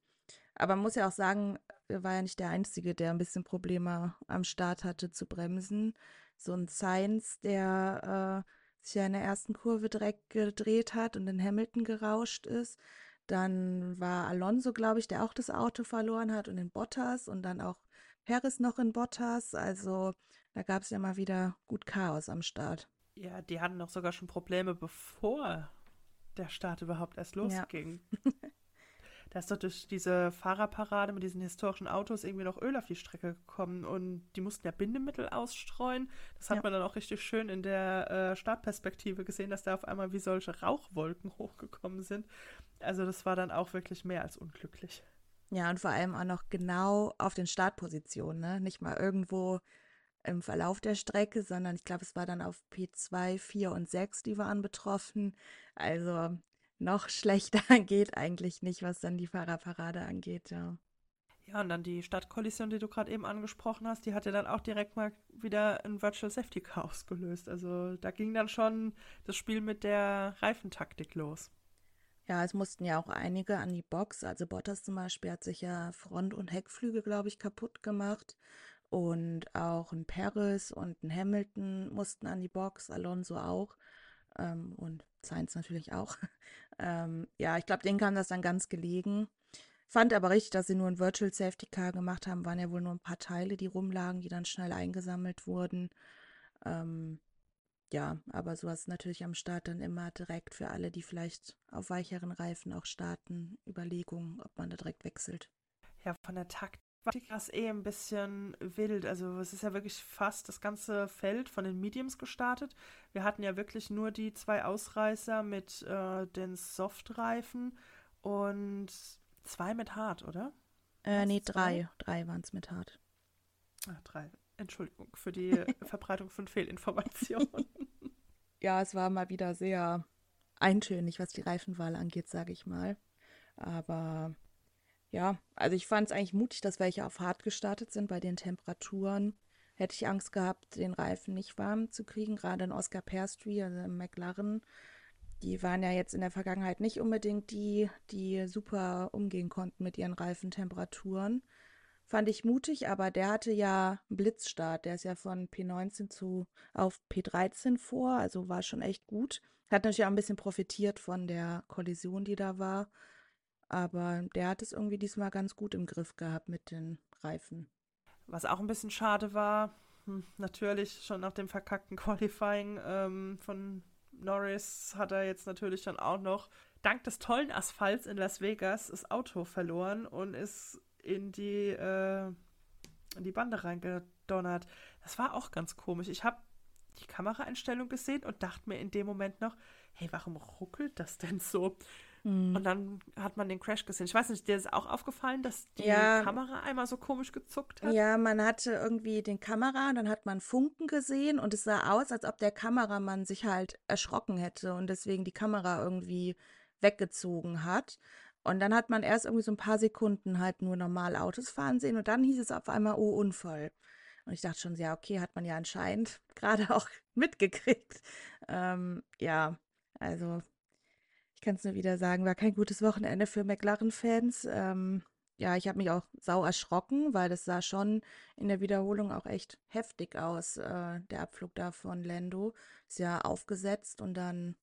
Aber man muss ja auch sagen, er war ja nicht der Einzige, der ein bisschen Probleme am Start hatte zu bremsen. So ein Sainz, der äh, sich ja in der ersten Kurve direkt gedreht hat und in Hamilton gerauscht ist. Dann war Alonso, glaube ich, der auch das Auto verloren hat und in Bottas und dann auch Paris noch in Bottas. Also da gab es ja mal wieder gut Chaos am Start. Ja, die hatten doch sogar schon Probleme, bevor der Start überhaupt erst losging. Ja. da ist doch durch diese Fahrerparade mit diesen historischen Autos irgendwie noch Öl auf die Strecke gekommen und die mussten ja Bindemittel ausstreuen. Das hat ja. man dann auch richtig schön in der äh, Startperspektive gesehen, dass da auf einmal wie solche Rauchwolken hochgekommen sind. Also das war dann auch wirklich mehr als unglücklich. Ja, und vor allem auch noch genau auf den Startpositionen, ne? Nicht mal irgendwo im Verlauf der Strecke, sondern ich glaube, es war dann auf P2, 4 und 6, die waren betroffen. Also noch schlechter geht eigentlich nicht, was dann die Fahrerparade angeht, ja. Ja, und dann die Stadtkollision, die du gerade eben angesprochen hast, die hat ja dann auch direkt mal wieder ein Virtual Safety Car ausgelöst. Also da ging dann schon das Spiel mit der Reifentaktik los. Ja, es mussten ja auch einige an die Box. Also Bottas zum Beispiel hat sich ja Front- und Heckflügel, glaube ich, kaputt gemacht. Und auch ein Paris und ein Hamilton mussten an die Box, Alonso auch. Ähm, und Sainz natürlich auch. ähm, ja, ich glaube, denen kam das dann ganz gelegen. Fand aber richtig, dass sie nur ein Virtual Safety Car gemacht haben. Waren ja wohl nur ein paar Teile, die rumlagen, die dann schnell eingesammelt wurden. Ähm, ja, aber sowas natürlich am Start dann immer direkt für alle, die vielleicht auf weicheren Reifen auch starten, Überlegungen, ob man da direkt wechselt. Ja, von der Taktik war das eh ein bisschen wild. Also es ist ja wirklich fast das ganze Feld von den Mediums gestartet. Wir hatten ja wirklich nur die zwei Ausreißer mit äh, den Softreifen und zwei mit Hart, oder? Äh, nee, drei. Drei waren es mit Hart. Ach, drei. Entschuldigung für die Verbreitung von Fehlinformationen. ja, es war mal wieder sehr eintönig, was die Reifenwahl angeht, sage ich mal. Aber ja, also ich fand es eigentlich mutig, dass welche auf hart gestartet sind bei den Temperaturen. Hätte ich Angst gehabt, den Reifen nicht warm zu kriegen, gerade in Oscar Perstry, also im McLaren. Die waren ja jetzt in der Vergangenheit nicht unbedingt die, die super umgehen konnten mit ihren Reifentemperaturen. Fand ich mutig, aber der hatte ja einen Blitzstart. Der ist ja von P19 zu auf P13 vor, also war schon echt gut. Hat natürlich auch ein bisschen profitiert von der Kollision, die da war. Aber der hat es irgendwie diesmal ganz gut im Griff gehabt mit den Reifen. Was auch ein bisschen schade war, hm, natürlich schon nach dem verkackten Qualifying ähm, von Norris hat er jetzt natürlich dann auch noch dank des tollen Asphalts in Las Vegas das Auto verloren und ist in die, äh, in die Bande reingedonnert. Das war auch ganz komisch. Ich habe die Kameraeinstellung gesehen und dachte mir in dem Moment noch, hey, warum ruckelt das denn so? Mhm. Und dann hat man den Crash gesehen. Ich weiß nicht, dir ist auch aufgefallen, dass die ja, Kamera einmal so komisch gezuckt hat? Ja, man hatte irgendwie den Kamera und dann hat man Funken gesehen und es sah aus, als ob der Kameramann sich halt erschrocken hätte und deswegen die Kamera irgendwie weggezogen hat. Und dann hat man erst irgendwie so ein paar Sekunden halt nur normal Autos fahren sehen und dann hieß es auf einmal, oh, Unfall. Und ich dachte schon, ja, okay, hat man ja anscheinend gerade auch mitgekriegt. Ähm, ja, also ich kann es nur wieder sagen, war kein gutes Wochenende für McLaren-Fans. Ähm, ja, ich habe mich auch sau erschrocken, weil das sah schon in der Wiederholung auch echt heftig aus, äh, der Abflug da von Lando. Ist ja aufgesetzt und dann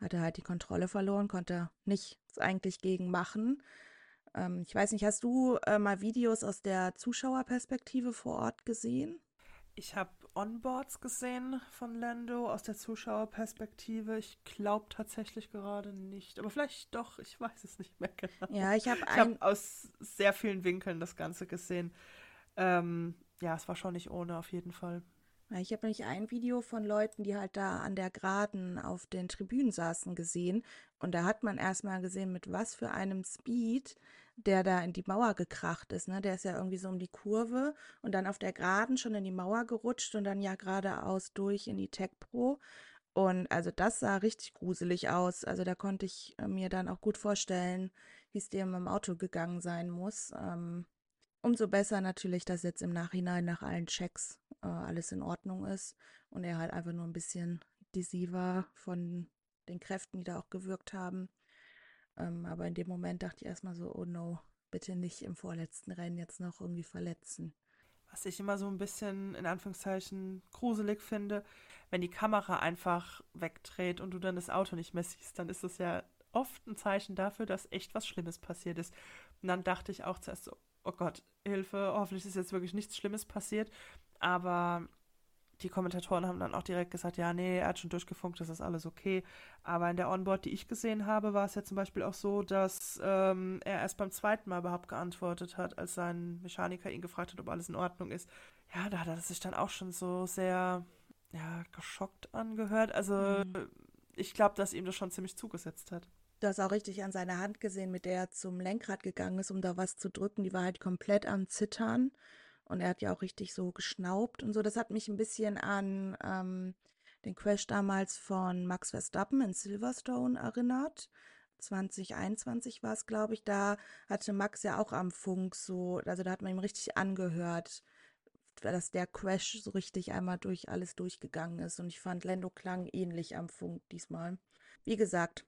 hat er halt die Kontrolle verloren, konnte nichts eigentlich gegen machen. Ähm, ich weiß nicht, hast du äh, mal Videos aus der Zuschauerperspektive vor Ort gesehen? Ich habe Onboards gesehen von Lando aus der Zuschauerperspektive. Ich glaube tatsächlich gerade nicht. Aber vielleicht doch, ich weiß es nicht mehr genau. Ja, ich habe hab aus sehr vielen Winkeln das Ganze gesehen. Ähm, ja, es war schon nicht ohne, auf jeden Fall. Ich habe nämlich ein Video von Leuten, die halt da an der Geraden auf den Tribünen saßen, gesehen. Und da hat man erstmal gesehen, mit was für einem Speed der da in die Mauer gekracht ist. Ne? Der ist ja irgendwie so um die Kurve und dann auf der Geraden schon in die Mauer gerutscht und dann ja geradeaus durch in die Tech Pro. Und also das sah richtig gruselig aus. Also da konnte ich äh, mir dann auch gut vorstellen, wie es dem im Auto gegangen sein muss. Ähm, umso besser natürlich, dass jetzt im Nachhinein nach allen Checks äh, alles in Ordnung ist und er halt einfach nur ein bisschen dizzy war von den Kräften, die da auch gewirkt haben. Ähm, aber in dem Moment dachte ich erstmal so, oh no, bitte nicht im vorletzten Rennen jetzt noch irgendwie verletzen. Was ich immer so ein bisschen in Anführungszeichen gruselig finde, wenn die Kamera einfach wegdreht und du dann das Auto nicht mehr siehst, dann ist das ja oft ein Zeichen dafür, dass echt was Schlimmes passiert ist. Und dann dachte ich auch zuerst so, oh Gott, Hilfe, hoffentlich ist jetzt wirklich nichts Schlimmes passiert. Aber die Kommentatoren haben dann auch direkt gesagt, ja, nee, er hat schon durchgefunkt, das ist alles okay. Aber in der Onboard, die ich gesehen habe, war es ja zum Beispiel auch so, dass ähm, er erst beim zweiten Mal überhaupt geantwortet hat, als sein Mechaniker ihn gefragt hat, ob alles in Ordnung ist. Ja, da hat er sich dann auch schon so sehr, ja, geschockt angehört. Also mhm. ich glaube, dass ihm das schon ziemlich zugesetzt hat. Du hast auch richtig an seiner Hand gesehen, mit der er zum Lenkrad gegangen ist, um da was zu drücken. Die war halt komplett am Zittern. Und er hat ja auch richtig so geschnaubt und so. Das hat mich ein bisschen an ähm, den Crash damals von Max Verstappen in Silverstone erinnert. 2021 war es, glaube ich. Da hatte Max ja auch am Funk so, also da hat man ihm richtig angehört, dass der Crash so richtig einmal durch alles durchgegangen ist. Und ich fand, Lando klang ähnlich am Funk diesmal. Wie gesagt,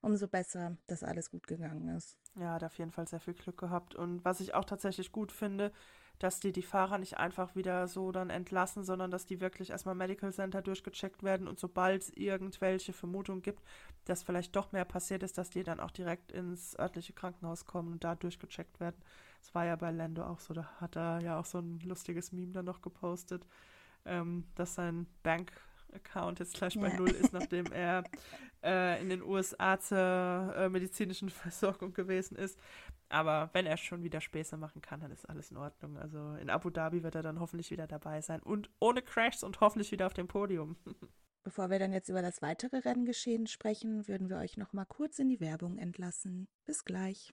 umso besser, dass alles gut gegangen ist. Ja, hat auf jeden Fall sehr viel Glück gehabt. Und was ich auch tatsächlich gut finde, dass die die Fahrer nicht einfach wieder so dann entlassen, sondern dass die wirklich erstmal Medical Center durchgecheckt werden und sobald es irgendwelche Vermutungen gibt, dass vielleicht doch mehr passiert ist, dass die dann auch direkt ins örtliche Krankenhaus kommen und da durchgecheckt werden. Das war ja bei Lando auch so, da hat er ja auch so ein lustiges Meme dann noch gepostet, ähm, dass sein Bank Account jetzt gleich bei ja. Null ist, nachdem er äh, in den USA zur äh, medizinischen Versorgung gewesen ist. Aber wenn er schon wieder Späße machen kann, dann ist alles in Ordnung. Also in Abu Dhabi wird er dann hoffentlich wieder dabei sein und ohne Crashs und hoffentlich wieder auf dem Podium. Bevor wir dann jetzt über das weitere Renngeschehen sprechen, würden wir euch noch mal kurz in die Werbung entlassen. Bis gleich.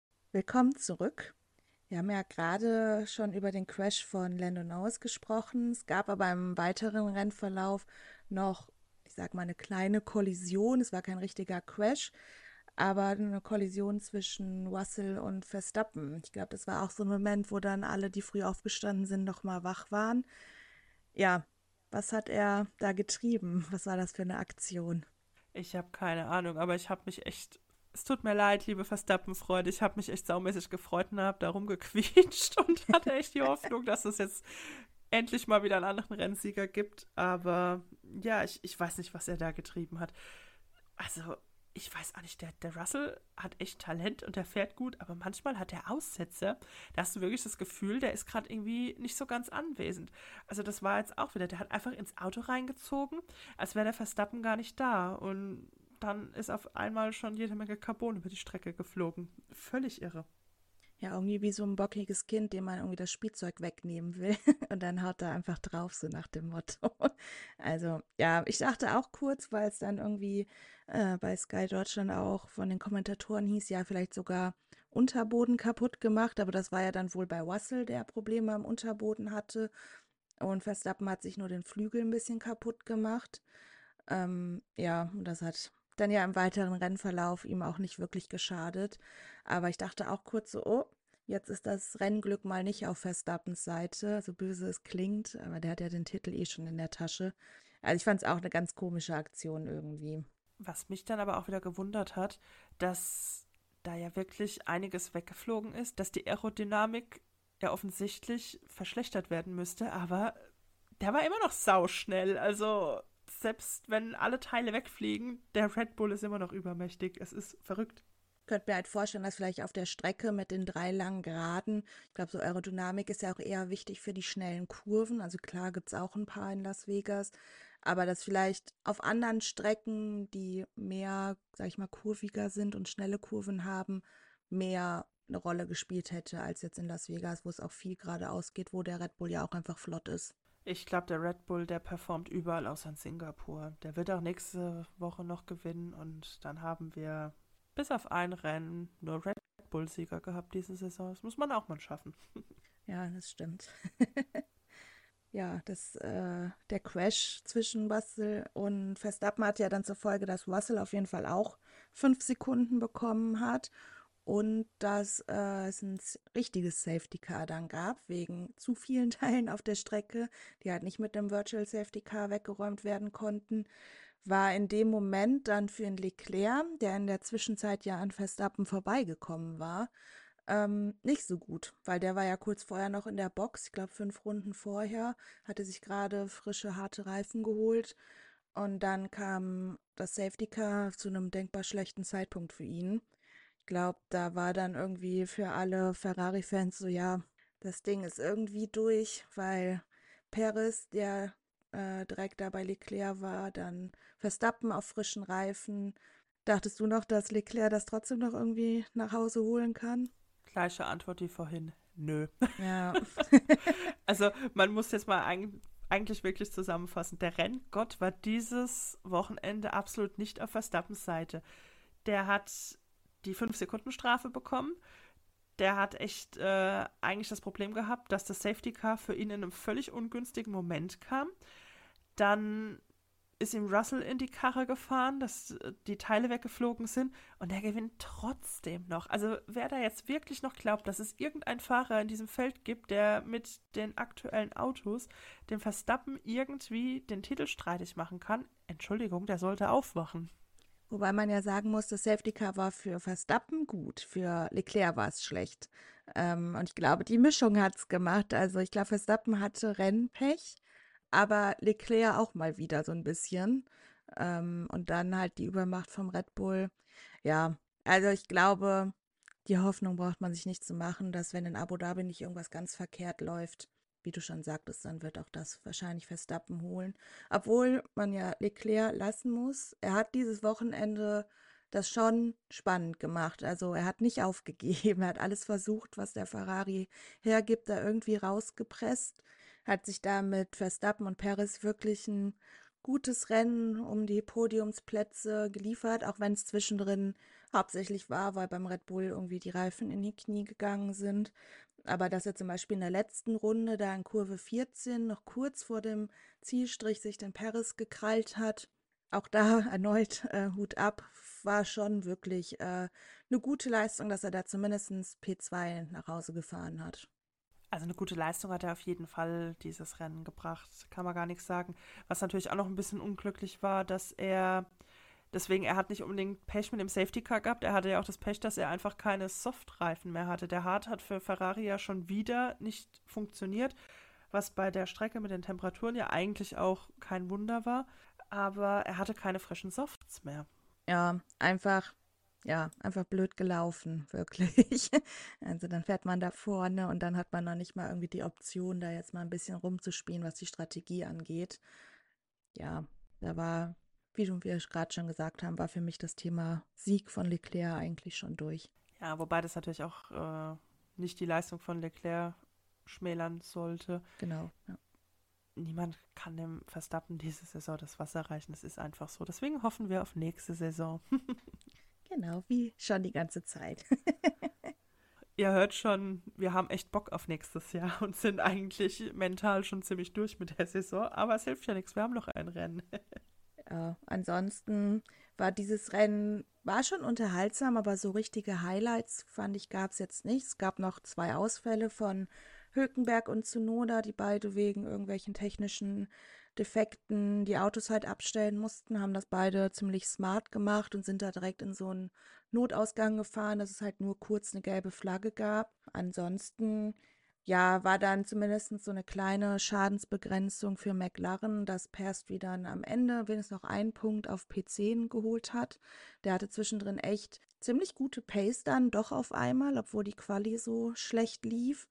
Willkommen zurück. Wir haben ja gerade schon über den Crash von Lando Norris gesprochen. Es gab aber im weiteren Rennverlauf noch, ich sag mal, eine kleine Kollision. Es war kein richtiger Crash, aber eine Kollision zwischen Russell und Verstappen. Ich glaube, das war auch so ein Moment, wo dann alle, die früh aufgestanden sind, nochmal wach waren. Ja, was hat er da getrieben? Was war das für eine Aktion? Ich habe keine Ahnung, aber ich habe mich echt. Es tut mir leid, liebe Verstappen-Freunde. Ich habe mich echt saumäßig gefreut und habe da rumgequietscht und hatte echt die Hoffnung, dass es jetzt endlich mal wieder einen anderen Rennsieger gibt. Aber ja, ich, ich weiß nicht, was er da getrieben hat. Also, ich weiß auch nicht, der, der Russell hat echt Talent und der fährt gut, aber manchmal hat er Aussätze. Da hast du wirklich das Gefühl, der ist gerade irgendwie nicht so ganz anwesend. Also das war jetzt auch wieder, der hat einfach ins Auto reingezogen, als wäre der Verstappen gar nicht da. Und dann ist auf einmal schon jede Menge Carbon über die Strecke geflogen. Völlig irre. Ja, irgendwie wie so ein bockiges Kind, dem man irgendwie das Spielzeug wegnehmen will. Und dann haut er einfach drauf, so nach dem Motto. Also, ja, ich dachte auch kurz, weil es dann irgendwie äh, bei Sky Deutschland auch von den Kommentatoren hieß, ja, vielleicht sogar Unterboden kaputt gemacht. Aber das war ja dann wohl bei Russell, der Probleme am Unterboden hatte. Und Verstappen hat sich nur den Flügel ein bisschen kaputt gemacht. Ähm, ja, und das hat dann ja im weiteren Rennverlauf ihm auch nicht wirklich geschadet. Aber ich dachte auch kurz so, oh, jetzt ist das Rennglück mal nicht auf Verstappens Seite, so böse es klingt, aber der hat ja den Titel eh schon in der Tasche. Also ich fand es auch eine ganz komische Aktion irgendwie. Was mich dann aber auch wieder gewundert hat, dass da ja wirklich einiges weggeflogen ist, dass die Aerodynamik ja offensichtlich verschlechtert werden müsste, aber der war immer noch sauschnell. Also selbst wenn alle Teile wegfliegen, der Red Bull ist immer noch übermächtig. Es ist verrückt. Ich könnte mir halt vorstellen, dass vielleicht auf der Strecke mit den drei langen Geraden, ich glaube, so Aerodynamik ist ja auch eher wichtig für die schnellen Kurven. Also klar gibt es auch ein paar in Las Vegas, aber dass vielleicht auf anderen Strecken, die mehr, sag ich mal, kurviger sind und schnelle Kurven haben, mehr eine Rolle gespielt hätte als jetzt in Las Vegas, wo es auch viel geradeaus geht, wo der Red Bull ja auch einfach flott ist. Ich glaube, der Red Bull, der performt überall außer in Singapur. Der wird auch nächste Woche noch gewinnen und dann haben wir bis auf ein Rennen nur Red Bull-Sieger gehabt diese Saison. Das muss man auch mal schaffen. Ja, das stimmt. ja, das, äh, der Crash zwischen Russell und Verstappen hat ja dann zur Folge, dass Russell auf jeden Fall auch fünf Sekunden bekommen hat und dass äh, es ein richtiges Safety Car dann gab, wegen zu vielen Teilen auf der Strecke, die halt nicht mit dem Virtual Safety Car weggeräumt werden konnten, war in dem Moment dann für den Leclerc, der in der Zwischenzeit ja an Verstappen vorbeigekommen war, ähm, nicht so gut, weil der war ja kurz vorher noch in der Box, ich glaube fünf Runden vorher, hatte sich gerade frische, harte Reifen geholt und dann kam das Safety Car zu einem denkbar schlechten Zeitpunkt für ihn glaube, da war dann irgendwie für alle Ferrari-Fans so, ja, das Ding ist irgendwie durch, weil Perez, der äh, direkt da bei Leclerc war, dann Verstappen auf frischen Reifen. Dachtest du noch, dass Leclerc das trotzdem noch irgendwie nach Hause holen kann? Gleiche Antwort wie vorhin. Nö. Ja. also man muss jetzt mal ein, eigentlich wirklich zusammenfassen. Der Renngott war dieses Wochenende absolut nicht auf Verstappens Seite. Der hat die 5-Sekunden-Strafe bekommen. Der hat echt äh, eigentlich das Problem gehabt, dass das Safety Car für ihn in einem völlig ungünstigen Moment kam. Dann ist ihm Russell in die Karre gefahren, dass äh, die Teile weggeflogen sind und er gewinnt trotzdem noch. Also wer da jetzt wirklich noch glaubt, dass es irgendeinen Fahrer in diesem Feld gibt, der mit den aktuellen Autos dem Verstappen irgendwie den Titel streitig machen kann, Entschuldigung, der sollte aufwachen. Wobei man ja sagen muss, das Safety Car war für Verstappen gut, für Leclerc war es schlecht. Ähm, und ich glaube, die Mischung hat es gemacht. Also ich glaube, Verstappen hatte Rennpech, aber Leclerc auch mal wieder so ein bisschen. Ähm, und dann halt die Übermacht vom Red Bull. Ja, also ich glaube, die Hoffnung braucht man sich nicht zu machen, dass wenn in Abu Dhabi nicht irgendwas ganz verkehrt läuft, wie du schon sagtest, dann wird auch das wahrscheinlich Verstappen holen. Obwohl man ja Leclerc lassen muss. Er hat dieses Wochenende das schon spannend gemacht. Also er hat nicht aufgegeben. Er hat alles versucht, was der Ferrari hergibt, da irgendwie rausgepresst. Hat sich da mit Verstappen und Perez wirklich ein gutes Rennen um die Podiumsplätze geliefert, auch wenn es zwischendrin hauptsächlich war, weil beim Red Bull irgendwie die Reifen in die Knie gegangen sind. Aber dass er zum Beispiel in der letzten Runde da in Kurve 14 noch kurz vor dem Zielstrich sich den Paris gekrallt hat, auch da erneut äh, Hut ab, war schon wirklich äh, eine gute Leistung, dass er da zumindest P2 nach Hause gefahren hat. Also eine gute Leistung hat er auf jeden Fall dieses Rennen gebracht, kann man gar nichts sagen. Was natürlich auch noch ein bisschen unglücklich war, dass er Deswegen, er hat nicht unbedingt Pech mit dem Safety Car gehabt. Er hatte ja auch das Pech, dass er einfach keine Softreifen mehr hatte. Der Hard hat für Ferrari ja schon wieder nicht funktioniert, was bei der Strecke mit den Temperaturen ja eigentlich auch kein Wunder war. Aber er hatte keine frischen Softs mehr. Ja, einfach, ja, einfach blöd gelaufen, wirklich. Also dann fährt man da vorne und dann hat man noch nicht mal irgendwie die Option, da jetzt mal ein bisschen rumzuspielen, was die Strategie angeht. Ja, da war wie wir gerade schon gesagt haben, war für mich das Thema Sieg von Leclerc eigentlich schon durch. Ja, wobei das natürlich auch äh, nicht die Leistung von Leclerc schmälern sollte. Genau. Ja. Niemand kann dem Verstappen diese Saison das Wasser reichen. Das ist einfach so. Deswegen hoffen wir auf nächste Saison. genau, wie schon die ganze Zeit. Ihr hört schon, wir haben echt Bock auf nächstes Jahr und sind eigentlich mental schon ziemlich durch mit der Saison. Aber es hilft ja nichts. Wir haben noch ein Rennen. Ja, ansonsten war dieses Rennen, war schon unterhaltsam, aber so richtige Highlights fand ich, gab es jetzt nicht. Es gab noch zwei Ausfälle von Hülkenberg und Zunoda, die beide wegen irgendwelchen technischen Defekten die Autos halt abstellen mussten, haben das beide ziemlich smart gemacht und sind da direkt in so einen Notausgang gefahren, dass es halt nur kurz eine gelbe Flagge gab. Ansonsten ja, war dann zumindest so eine kleine Schadensbegrenzung für McLaren, dass Piastri dann am Ende wenigstens noch einen Punkt auf P10 geholt hat. Der hatte zwischendrin echt ziemlich gute Pace dann doch auf einmal, obwohl die Quali so schlecht lief.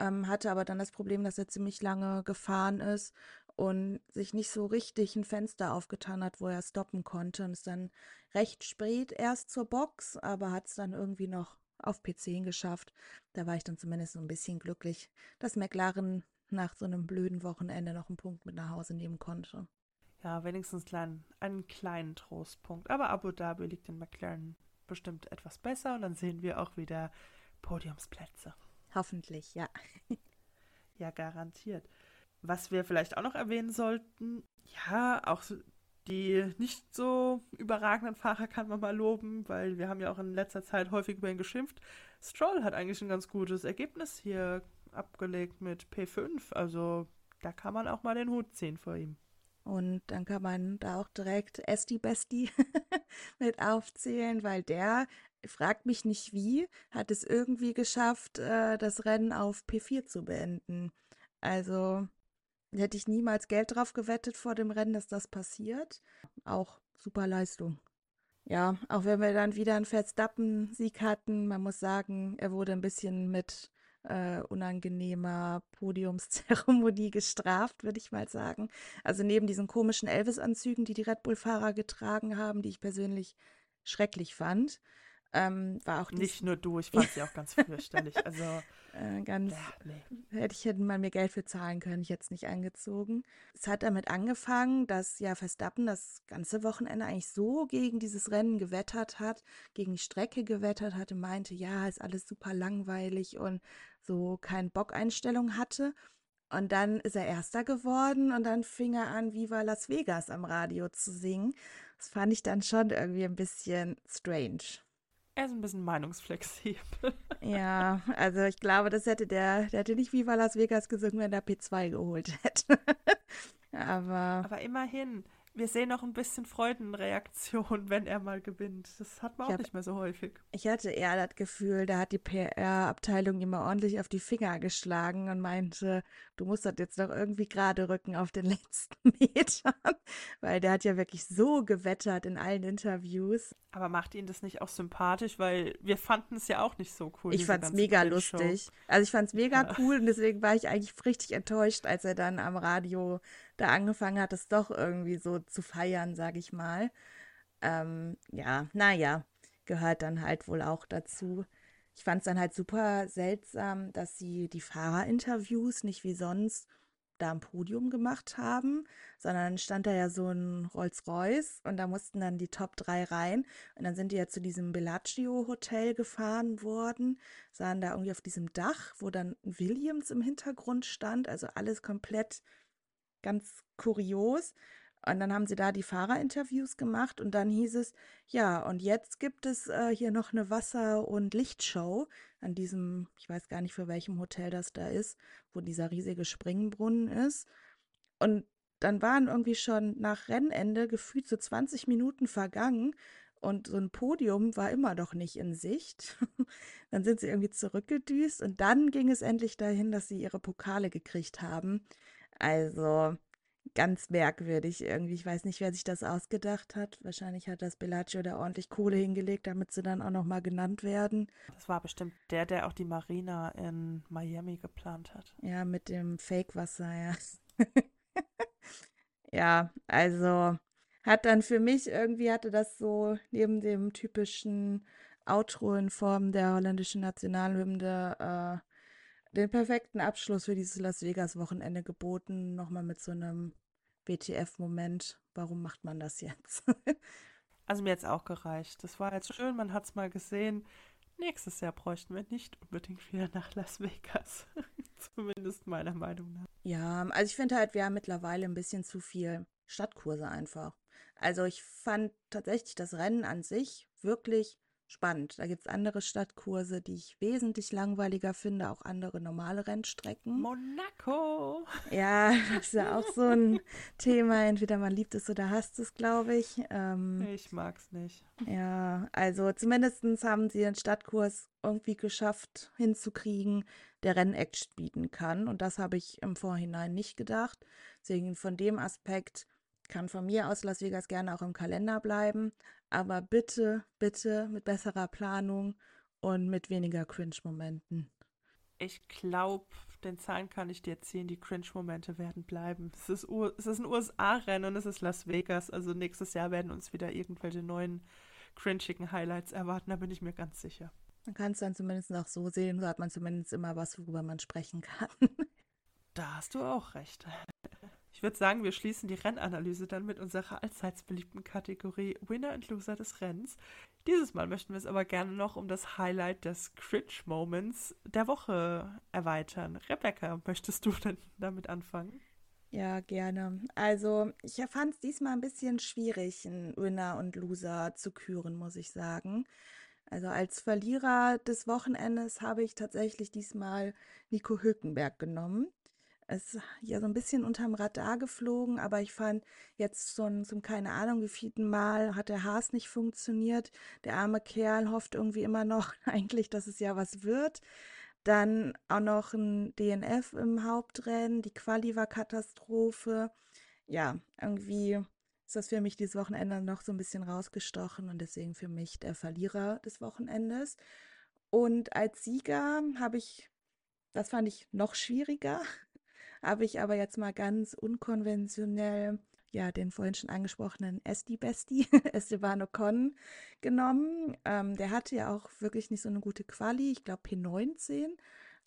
Ähm, hatte aber dann das Problem, dass er ziemlich lange gefahren ist und sich nicht so richtig ein Fenster aufgetan hat, wo er stoppen konnte und ist dann recht spät erst zur Box, aber hat es dann irgendwie noch auf P10 geschafft. Da war ich dann zumindest so ein bisschen glücklich, dass McLaren nach so einem blöden Wochenende noch einen Punkt mit nach Hause nehmen konnte. Ja, wenigstens klein, einen kleinen Trostpunkt. Aber Abu Dhabi liegt in McLaren bestimmt etwas besser und dann sehen wir auch wieder Podiumsplätze. Hoffentlich, ja. ja, garantiert. Was wir vielleicht auch noch erwähnen sollten, ja, auch die nicht so überragenden Fahrer kann man mal loben, weil wir haben ja auch in letzter Zeit häufig über ihn geschimpft. Stroll hat eigentlich ein ganz gutes Ergebnis hier abgelegt mit P5. Also da kann man auch mal den Hut ziehen vor ihm. Und dann kann man da auch direkt Esti Besti mit aufzählen, weil der, fragt mich nicht wie, hat es irgendwie geschafft, äh, das Rennen auf P4 zu beenden. Also Hätte ich niemals Geld drauf gewettet vor dem Rennen, dass das passiert. Auch super Leistung. Ja, auch wenn wir dann wieder einen Verstappen-Sieg hatten, man muss sagen, er wurde ein bisschen mit äh, unangenehmer Podiumszeremonie gestraft, würde ich mal sagen. Also neben diesen komischen Elvis-Anzügen, die die Red Bull-Fahrer getragen haben, die ich persönlich schrecklich fand, ähm, war auch nicht nur du, ich fand sie auch ganz fürchterlich. Also äh, ganz ja, nee. hätte ich hätte man mir Geld für zahlen können, ich jetzt nicht angezogen. Es hat damit angefangen, dass ja Verstappen das ganze Wochenende eigentlich so gegen dieses Rennen gewettert hat, gegen die Strecke gewettert hatte, meinte, ja, ist alles super langweilig und so kein Bock-Einstellung hatte. Und dann ist er Erster geworden und dann fing er an, Viva Las Vegas am Radio zu singen. Das fand ich dann schon irgendwie ein bisschen strange. Er ist ein bisschen meinungsflexibel. Ja, also ich glaube, das hätte der, der hätte nicht Viva Las Vegas gesungen, wenn er P2 geholt hätte. Aber. Aber immerhin, wir sehen noch ein bisschen Freudenreaktion, wenn er mal gewinnt. Das hat man auch hab, nicht mehr so häufig. Ich hatte eher das Gefühl, da hat die PR-Abteilung immer ordentlich auf die Finger geschlagen und meinte, du musst das jetzt doch irgendwie gerade rücken auf den letzten Metern. Weil der hat ja wirklich so gewettert in allen Interviews. Aber macht ihn das nicht auch sympathisch? Weil wir fanden es ja auch nicht so cool. Ich fand es mega lustig. Also ich fand es mega ja. cool und deswegen war ich eigentlich richtig enttäuscht, als er dann am Radio da angefangen hat, es doch irgendwie so zu feiern, sag ich mal. Ähm, ja, naja, gehört dann halt wohl auch dazu. Ich fand es dann halt super seltsam, dass sie die Fahrerinterviews nicht wie sonst da am Podium gemacht haben, sondern stand da ja so ein Rolls-Royce und da mussten dann die Top 3 rein und dann sind die ja zu diesem Bellagio Hotel gefahren worden, sahen da irgendwie auf diesem Dach, wo dann Williams im Hintergrund stand, also alles komplett ganz kurios. Und dann haben sie da die Fahrerinterviews gemacht und dann hieß es, ja, und jetzt gibt es äh, hier noch eine Wasser- und Lichtshow an diesem, ich weiß gar nicht für welchem Hotel das da ist, wo dieser riesige Springbrunnen ist. Und dann waren irgendwie schon nach Rennende gefühlt so 20 Minuten vergangen und so ein Podium war immer noch nicht in Sicht. dann sind sie irgendwie zurückgedüst und dann ging es endlich dahin, dass sie ihre Pokale gekriegt haben. Also ganz merkwürdig irgendwie. Ich weiß nicht, wer sich das ausgedacht hat. Wahrscheinlich hat das Bellagio da ordentlich Kohle hingelegt, damit sie dann auch nochmal genannt werden. Das war bestimmt der, der auch die Marina in Miami geplant hat. Ja, mit dem Fake-Wasser, ja. ja, also hat dann für mich irgendwie hatte das so neben dem typischen Outro in Form der holländischen Nationalhymne äh, den perfekten Abschluss für dieses Las Vegas Wochenende geboten. Nochmal mit so einem WTF-Moment. Warum macht man das jetzt? also mir jetzt auch gereicht. Das war jetzt schön, man hat es mal gesehen. Nächstes Jahr bräuchten wir nicht unbedingt wieder nach Las Vegas. Zumindest meiner Meinung nach. Ja, also ich finde halt, wir haben mittlerweile ein bisschen zu viel Stadtkurse einfach. Also ich fand tatsächlich das Rennen an sich wirklich spannend. Da gibt es andere Stadtkurse, die ich wesentlich langweiliger finde, auch andere normale Rennstrecken. Monaco! Ja, das ist ja auch so ein Thema. Entweder man liebt es oder hasst es, glaube ich. Ähm, ich es nicht. Ja, also zumindest haben sie den Stadtkurs irgendwie geschafft hinzukriegen, der Rennaction bieten kann. Und das habe ich im Vorhinein nicht gedacht. Deswegen von dem Aspekt kann von mir aus Las Vegas gerne auch im Kalender bleiben, aber bitte, bitte mit besserer Planung und mit weniger Cringe-Momenten. Ich glaube, den Zahlen kann ich dir ziehen, die Cringe-Momente werden bleiben. Es ist, es ist ein USA-Rennen und es ist Las Vegas, also nächstes Jahr werden uns wieder irgendwelche neuen cringigen Highlights erwarten, da bin ich mir ganz sicher. Man kann es dann zumindest auch so sehen, so hat man zumindest immer was, worüber man sprechen kann. da hast du auch recht. Ich würde sagen, wir schließen die Rennanalyse dann mit unserer allseits beliebten Kategorie Winner und Loser des Rennens. Dieses Mal möchten wir es aber gerne noch um das Highlight des Cringe Moments der Woche erweitern. Rebecca, möchtest du denn damit anfangen? Ja, gerne. Also, ich fand es diesmal ein bisschen schwierig, einen Winner und Loser zu küren, muss ich sagen. Also als Verlierer des Wochenendes habe ich tatsächlich diesmal Nico Hülkenberg genommen ist ja so ein bisschen unterm Radar geflogen, aber ich fand jetzt schon zum keine Ahnung wie vierten Mal hat der Haas nicht funktioniert. Der arme Kerl hofft irgendwie immer noch eigentlich, dass es ja was wird. Dann auch noch ein DNF im Hauptrennen, die Quali war Katastrophe. Ja, irgendwie ist das für mich dieses Wochenende noch so ein bisschen rausgestochen und deswegen für mich der Verlierer des Wochenendes. Und als Sieger habe ich, das fand ich noch schwieriger, habe ich aber jetzt mal ganz unkonventionell ja, den vorhin schon angesprochenen Esti Besti, Esteban Ocon, genommen. Ähm, der hatte ja auch wirklich nicht so eine gute Quali, ich glaube P19.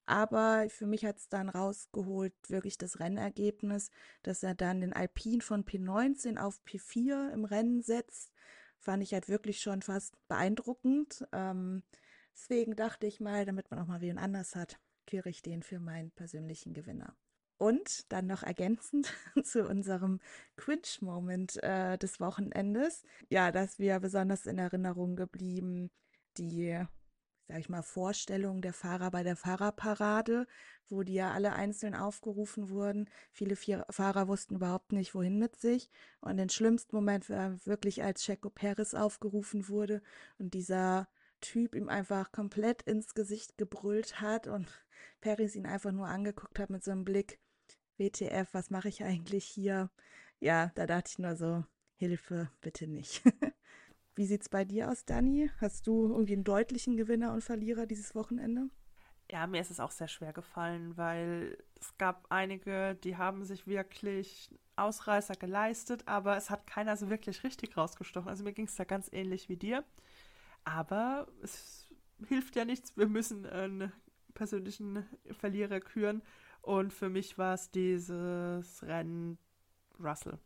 Aber für mich hat es dann rausgeholt, wirklich das Rennergebnis, dass er dann den Alpin von P19 auf P4 im Rennen setzt. Fand ich halt wirklich schon fast beeindruckend. Ähm, deswegen dachte ich mal, damit man auch mal wen anders hat, küre ich den für meinen persönlichen Gewinner. Und dann noch ergänzend zu unserem Cringe-Moment äh, des Wochenendes, ja, dass wir besonders in Erinnerung geblieben, die, sag ich mal, Vorstellung der Fahrer bei der Fahrerparade, wo die ja alle einzeln aufgerufen wurden. Viele Fahrer wussten überhaupt nicht, wohin mit sich. Und den schlimmsten Moment war wirklich, als Checo Perez aufgerufen wurde und dieser Typ ihm einfach komplett ins Gesicht gebrüllt hat und Perez ihn einfach nur angeguckt hat mit so einem Blick, WTF, was mache ich eigentlich hier? Ja, da dachte ich nur so, Hilfe, bitte nicht. Wie sieht's bei dir aus, Dani? Hast du irgendwie einen deutlichen Gewinner und Verlierer dieses Wochenende? Ja, mir ist es auch sehr schwer gefallen, weil es gab einige, die haben sich wirklich Ausreißer geleistet, aber es hat keiner so wirklich richtig rausgestochen. Also mir ging es da ganz ähnlich wie dir. Aber es hilft ja nichts. Wir müssen einen persönlichen Verlierer küren. Und für mich war es dieses Rennen Russell.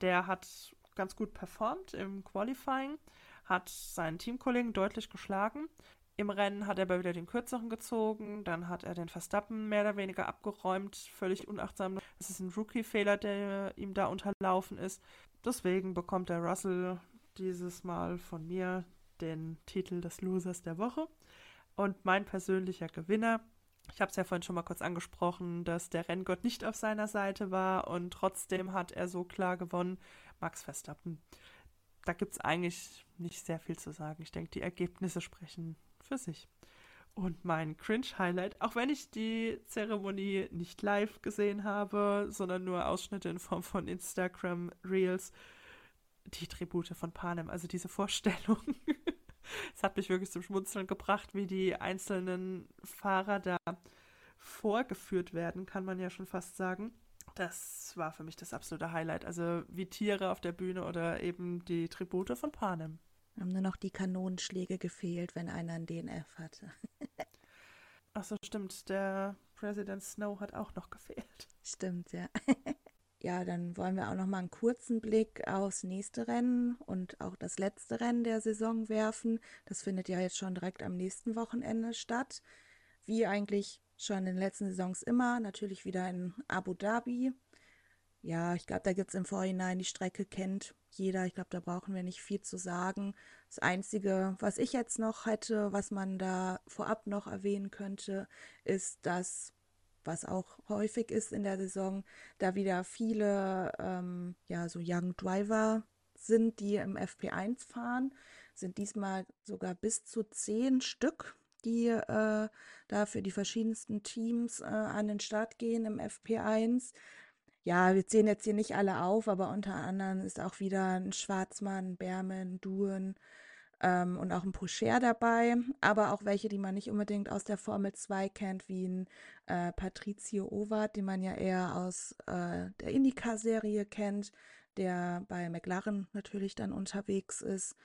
Der hat ganz gut performt im Qualifying, hat seinen Teamkollegen deutlich geschlagen. Im Rennen hat er aber wieder den kürzeren gezogen, dann hat er den Verstappen mehr oder weniger abgeräumt, völlig unachtsam. Das ist ein Rookie-Fehler, der ihm da unterlaufen ist. Deswegen bekommt der Russell dieses Mal von mir den Titel des Losers der Woche. Und mein persönlicher Gewinner Ich habe es ja vorhin schon mal kurz angesprochen, dass der Renngott nicht auf seiner Seite war und trotzdem hat er so klar gewonnen. Max Verstappen. Da gibt es eigentlich nicht sehr viel zu sagen. Ich denke, die Ergebnisse sprechen für sich. Und mein Cringe-Highlight, auch wenn ich die Zeremonie nicht live gesehen habe, sondern nur Ausschnitte in Form von Instagram-Reels, die Tribute von Panem, also diese Vorstellung. Es hat mich wirklich zum Schmunzeln gebracht, wie die einzelnen Fahrer da vorgeführt werden, kann man ja schon fast sagen. Das war für mich das absolute Highlight. Also wie Tiere auf der Bühne oder eben die Tribute von Panem. Haben nur noch die Kanonenschläge gefehlt, wenn einer ein DNF hatte. Ach so, stimmt. Der President Snow hat auch noch gefehlt. Stimmt, ja. Ja, dann wollen wir auch noch mal einen kurzen Blick aufs nächste Rennen und auch das letzte Rennen der Saison werfen. Das findet ja jetzt schon direkt am nächsten Wochenende statt. Wie eigentlich schon in den letzten Saisons immer, natürlich wieder in Abu Dhabi. Ja, ich glaube, da gibt es im Vorhinein, die Strecke kennt jeder. Ich glaube, da brauchen wir nicht viel zu sagen. Das Einzige, was ich jetzt noch hätte, was man da vorab noch erwähnen könnte, ist, dass, was auch häufig ist in der Saison, da wieder viele, ähm, ja, so Young Driver sind, die im FP1 fahren, sind diesmal sogar bis zu zehn Stück, die äh, da für die verschiedensten Teams äh, an den Start gehen im FP1 ja, wir zählen jetzt hier nicht alle auf, aber unter anderem ist auch wieder ein Schwarzmann, Berman, Duen ähm, und auch ein Pocher dabei, aber auch welche, die man nicht unbedingt aus der Formel 2 kennt, wie ein äh, Patrizio Owart, den man ja eher aus äh, der Indica-Serie kennt, der bei McLaren natürlich dann unterwegs ist.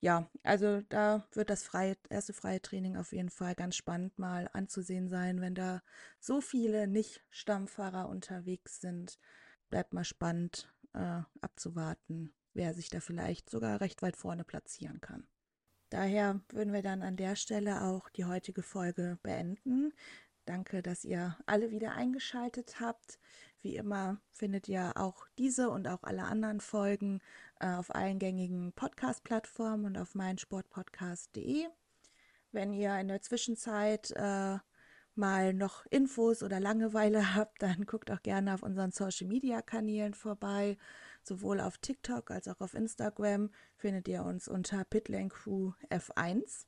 Ja, also da wird das freie, erste freie Training auf jeden Fall ganz spannend mal anzusehen sein, wenn da so viele Nicht-Stammfahrer unterwegs sind. Bleibt mal spannend äh, abzuwarten, wer sich da vielleicht sogar recht weit vorne platzieren kann. Daher würden wir dann an der Stelle auch die heutige Folge beenden. Danke, dass ihr alle wieder eingeschaltet habt. Wie immer findet ihr auch diese und auch alle anderen Folgen äh, auf allen gängigen Podcast-Plattformen und auf meinsportpodcast.de. Wenn ihr in der Zwischenzeit äh, mal noch Infos oder Langeweile habt, dann guckt auch gerne auf unseren Social-Media-Kanälen vorbei. Sowohl auf TikTok als auch auf Instagram findet ihr uns unter Pitlane Crew F1.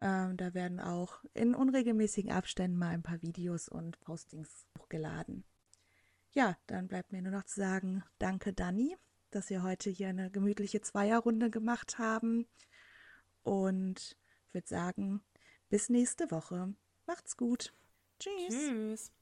Ähm, da werden auch in unregelmäßigen Abständen mal ein paar Videos und Postings hochgeladen. Ja, dann bleibt mir nur noch zu sagen, danke Dani, dass wir heute hier eine gemütliche Zweierrunde gemacht haben. Und würde sagen, bis nächste Woche. Macht's gut. Tschüss. Tschüss.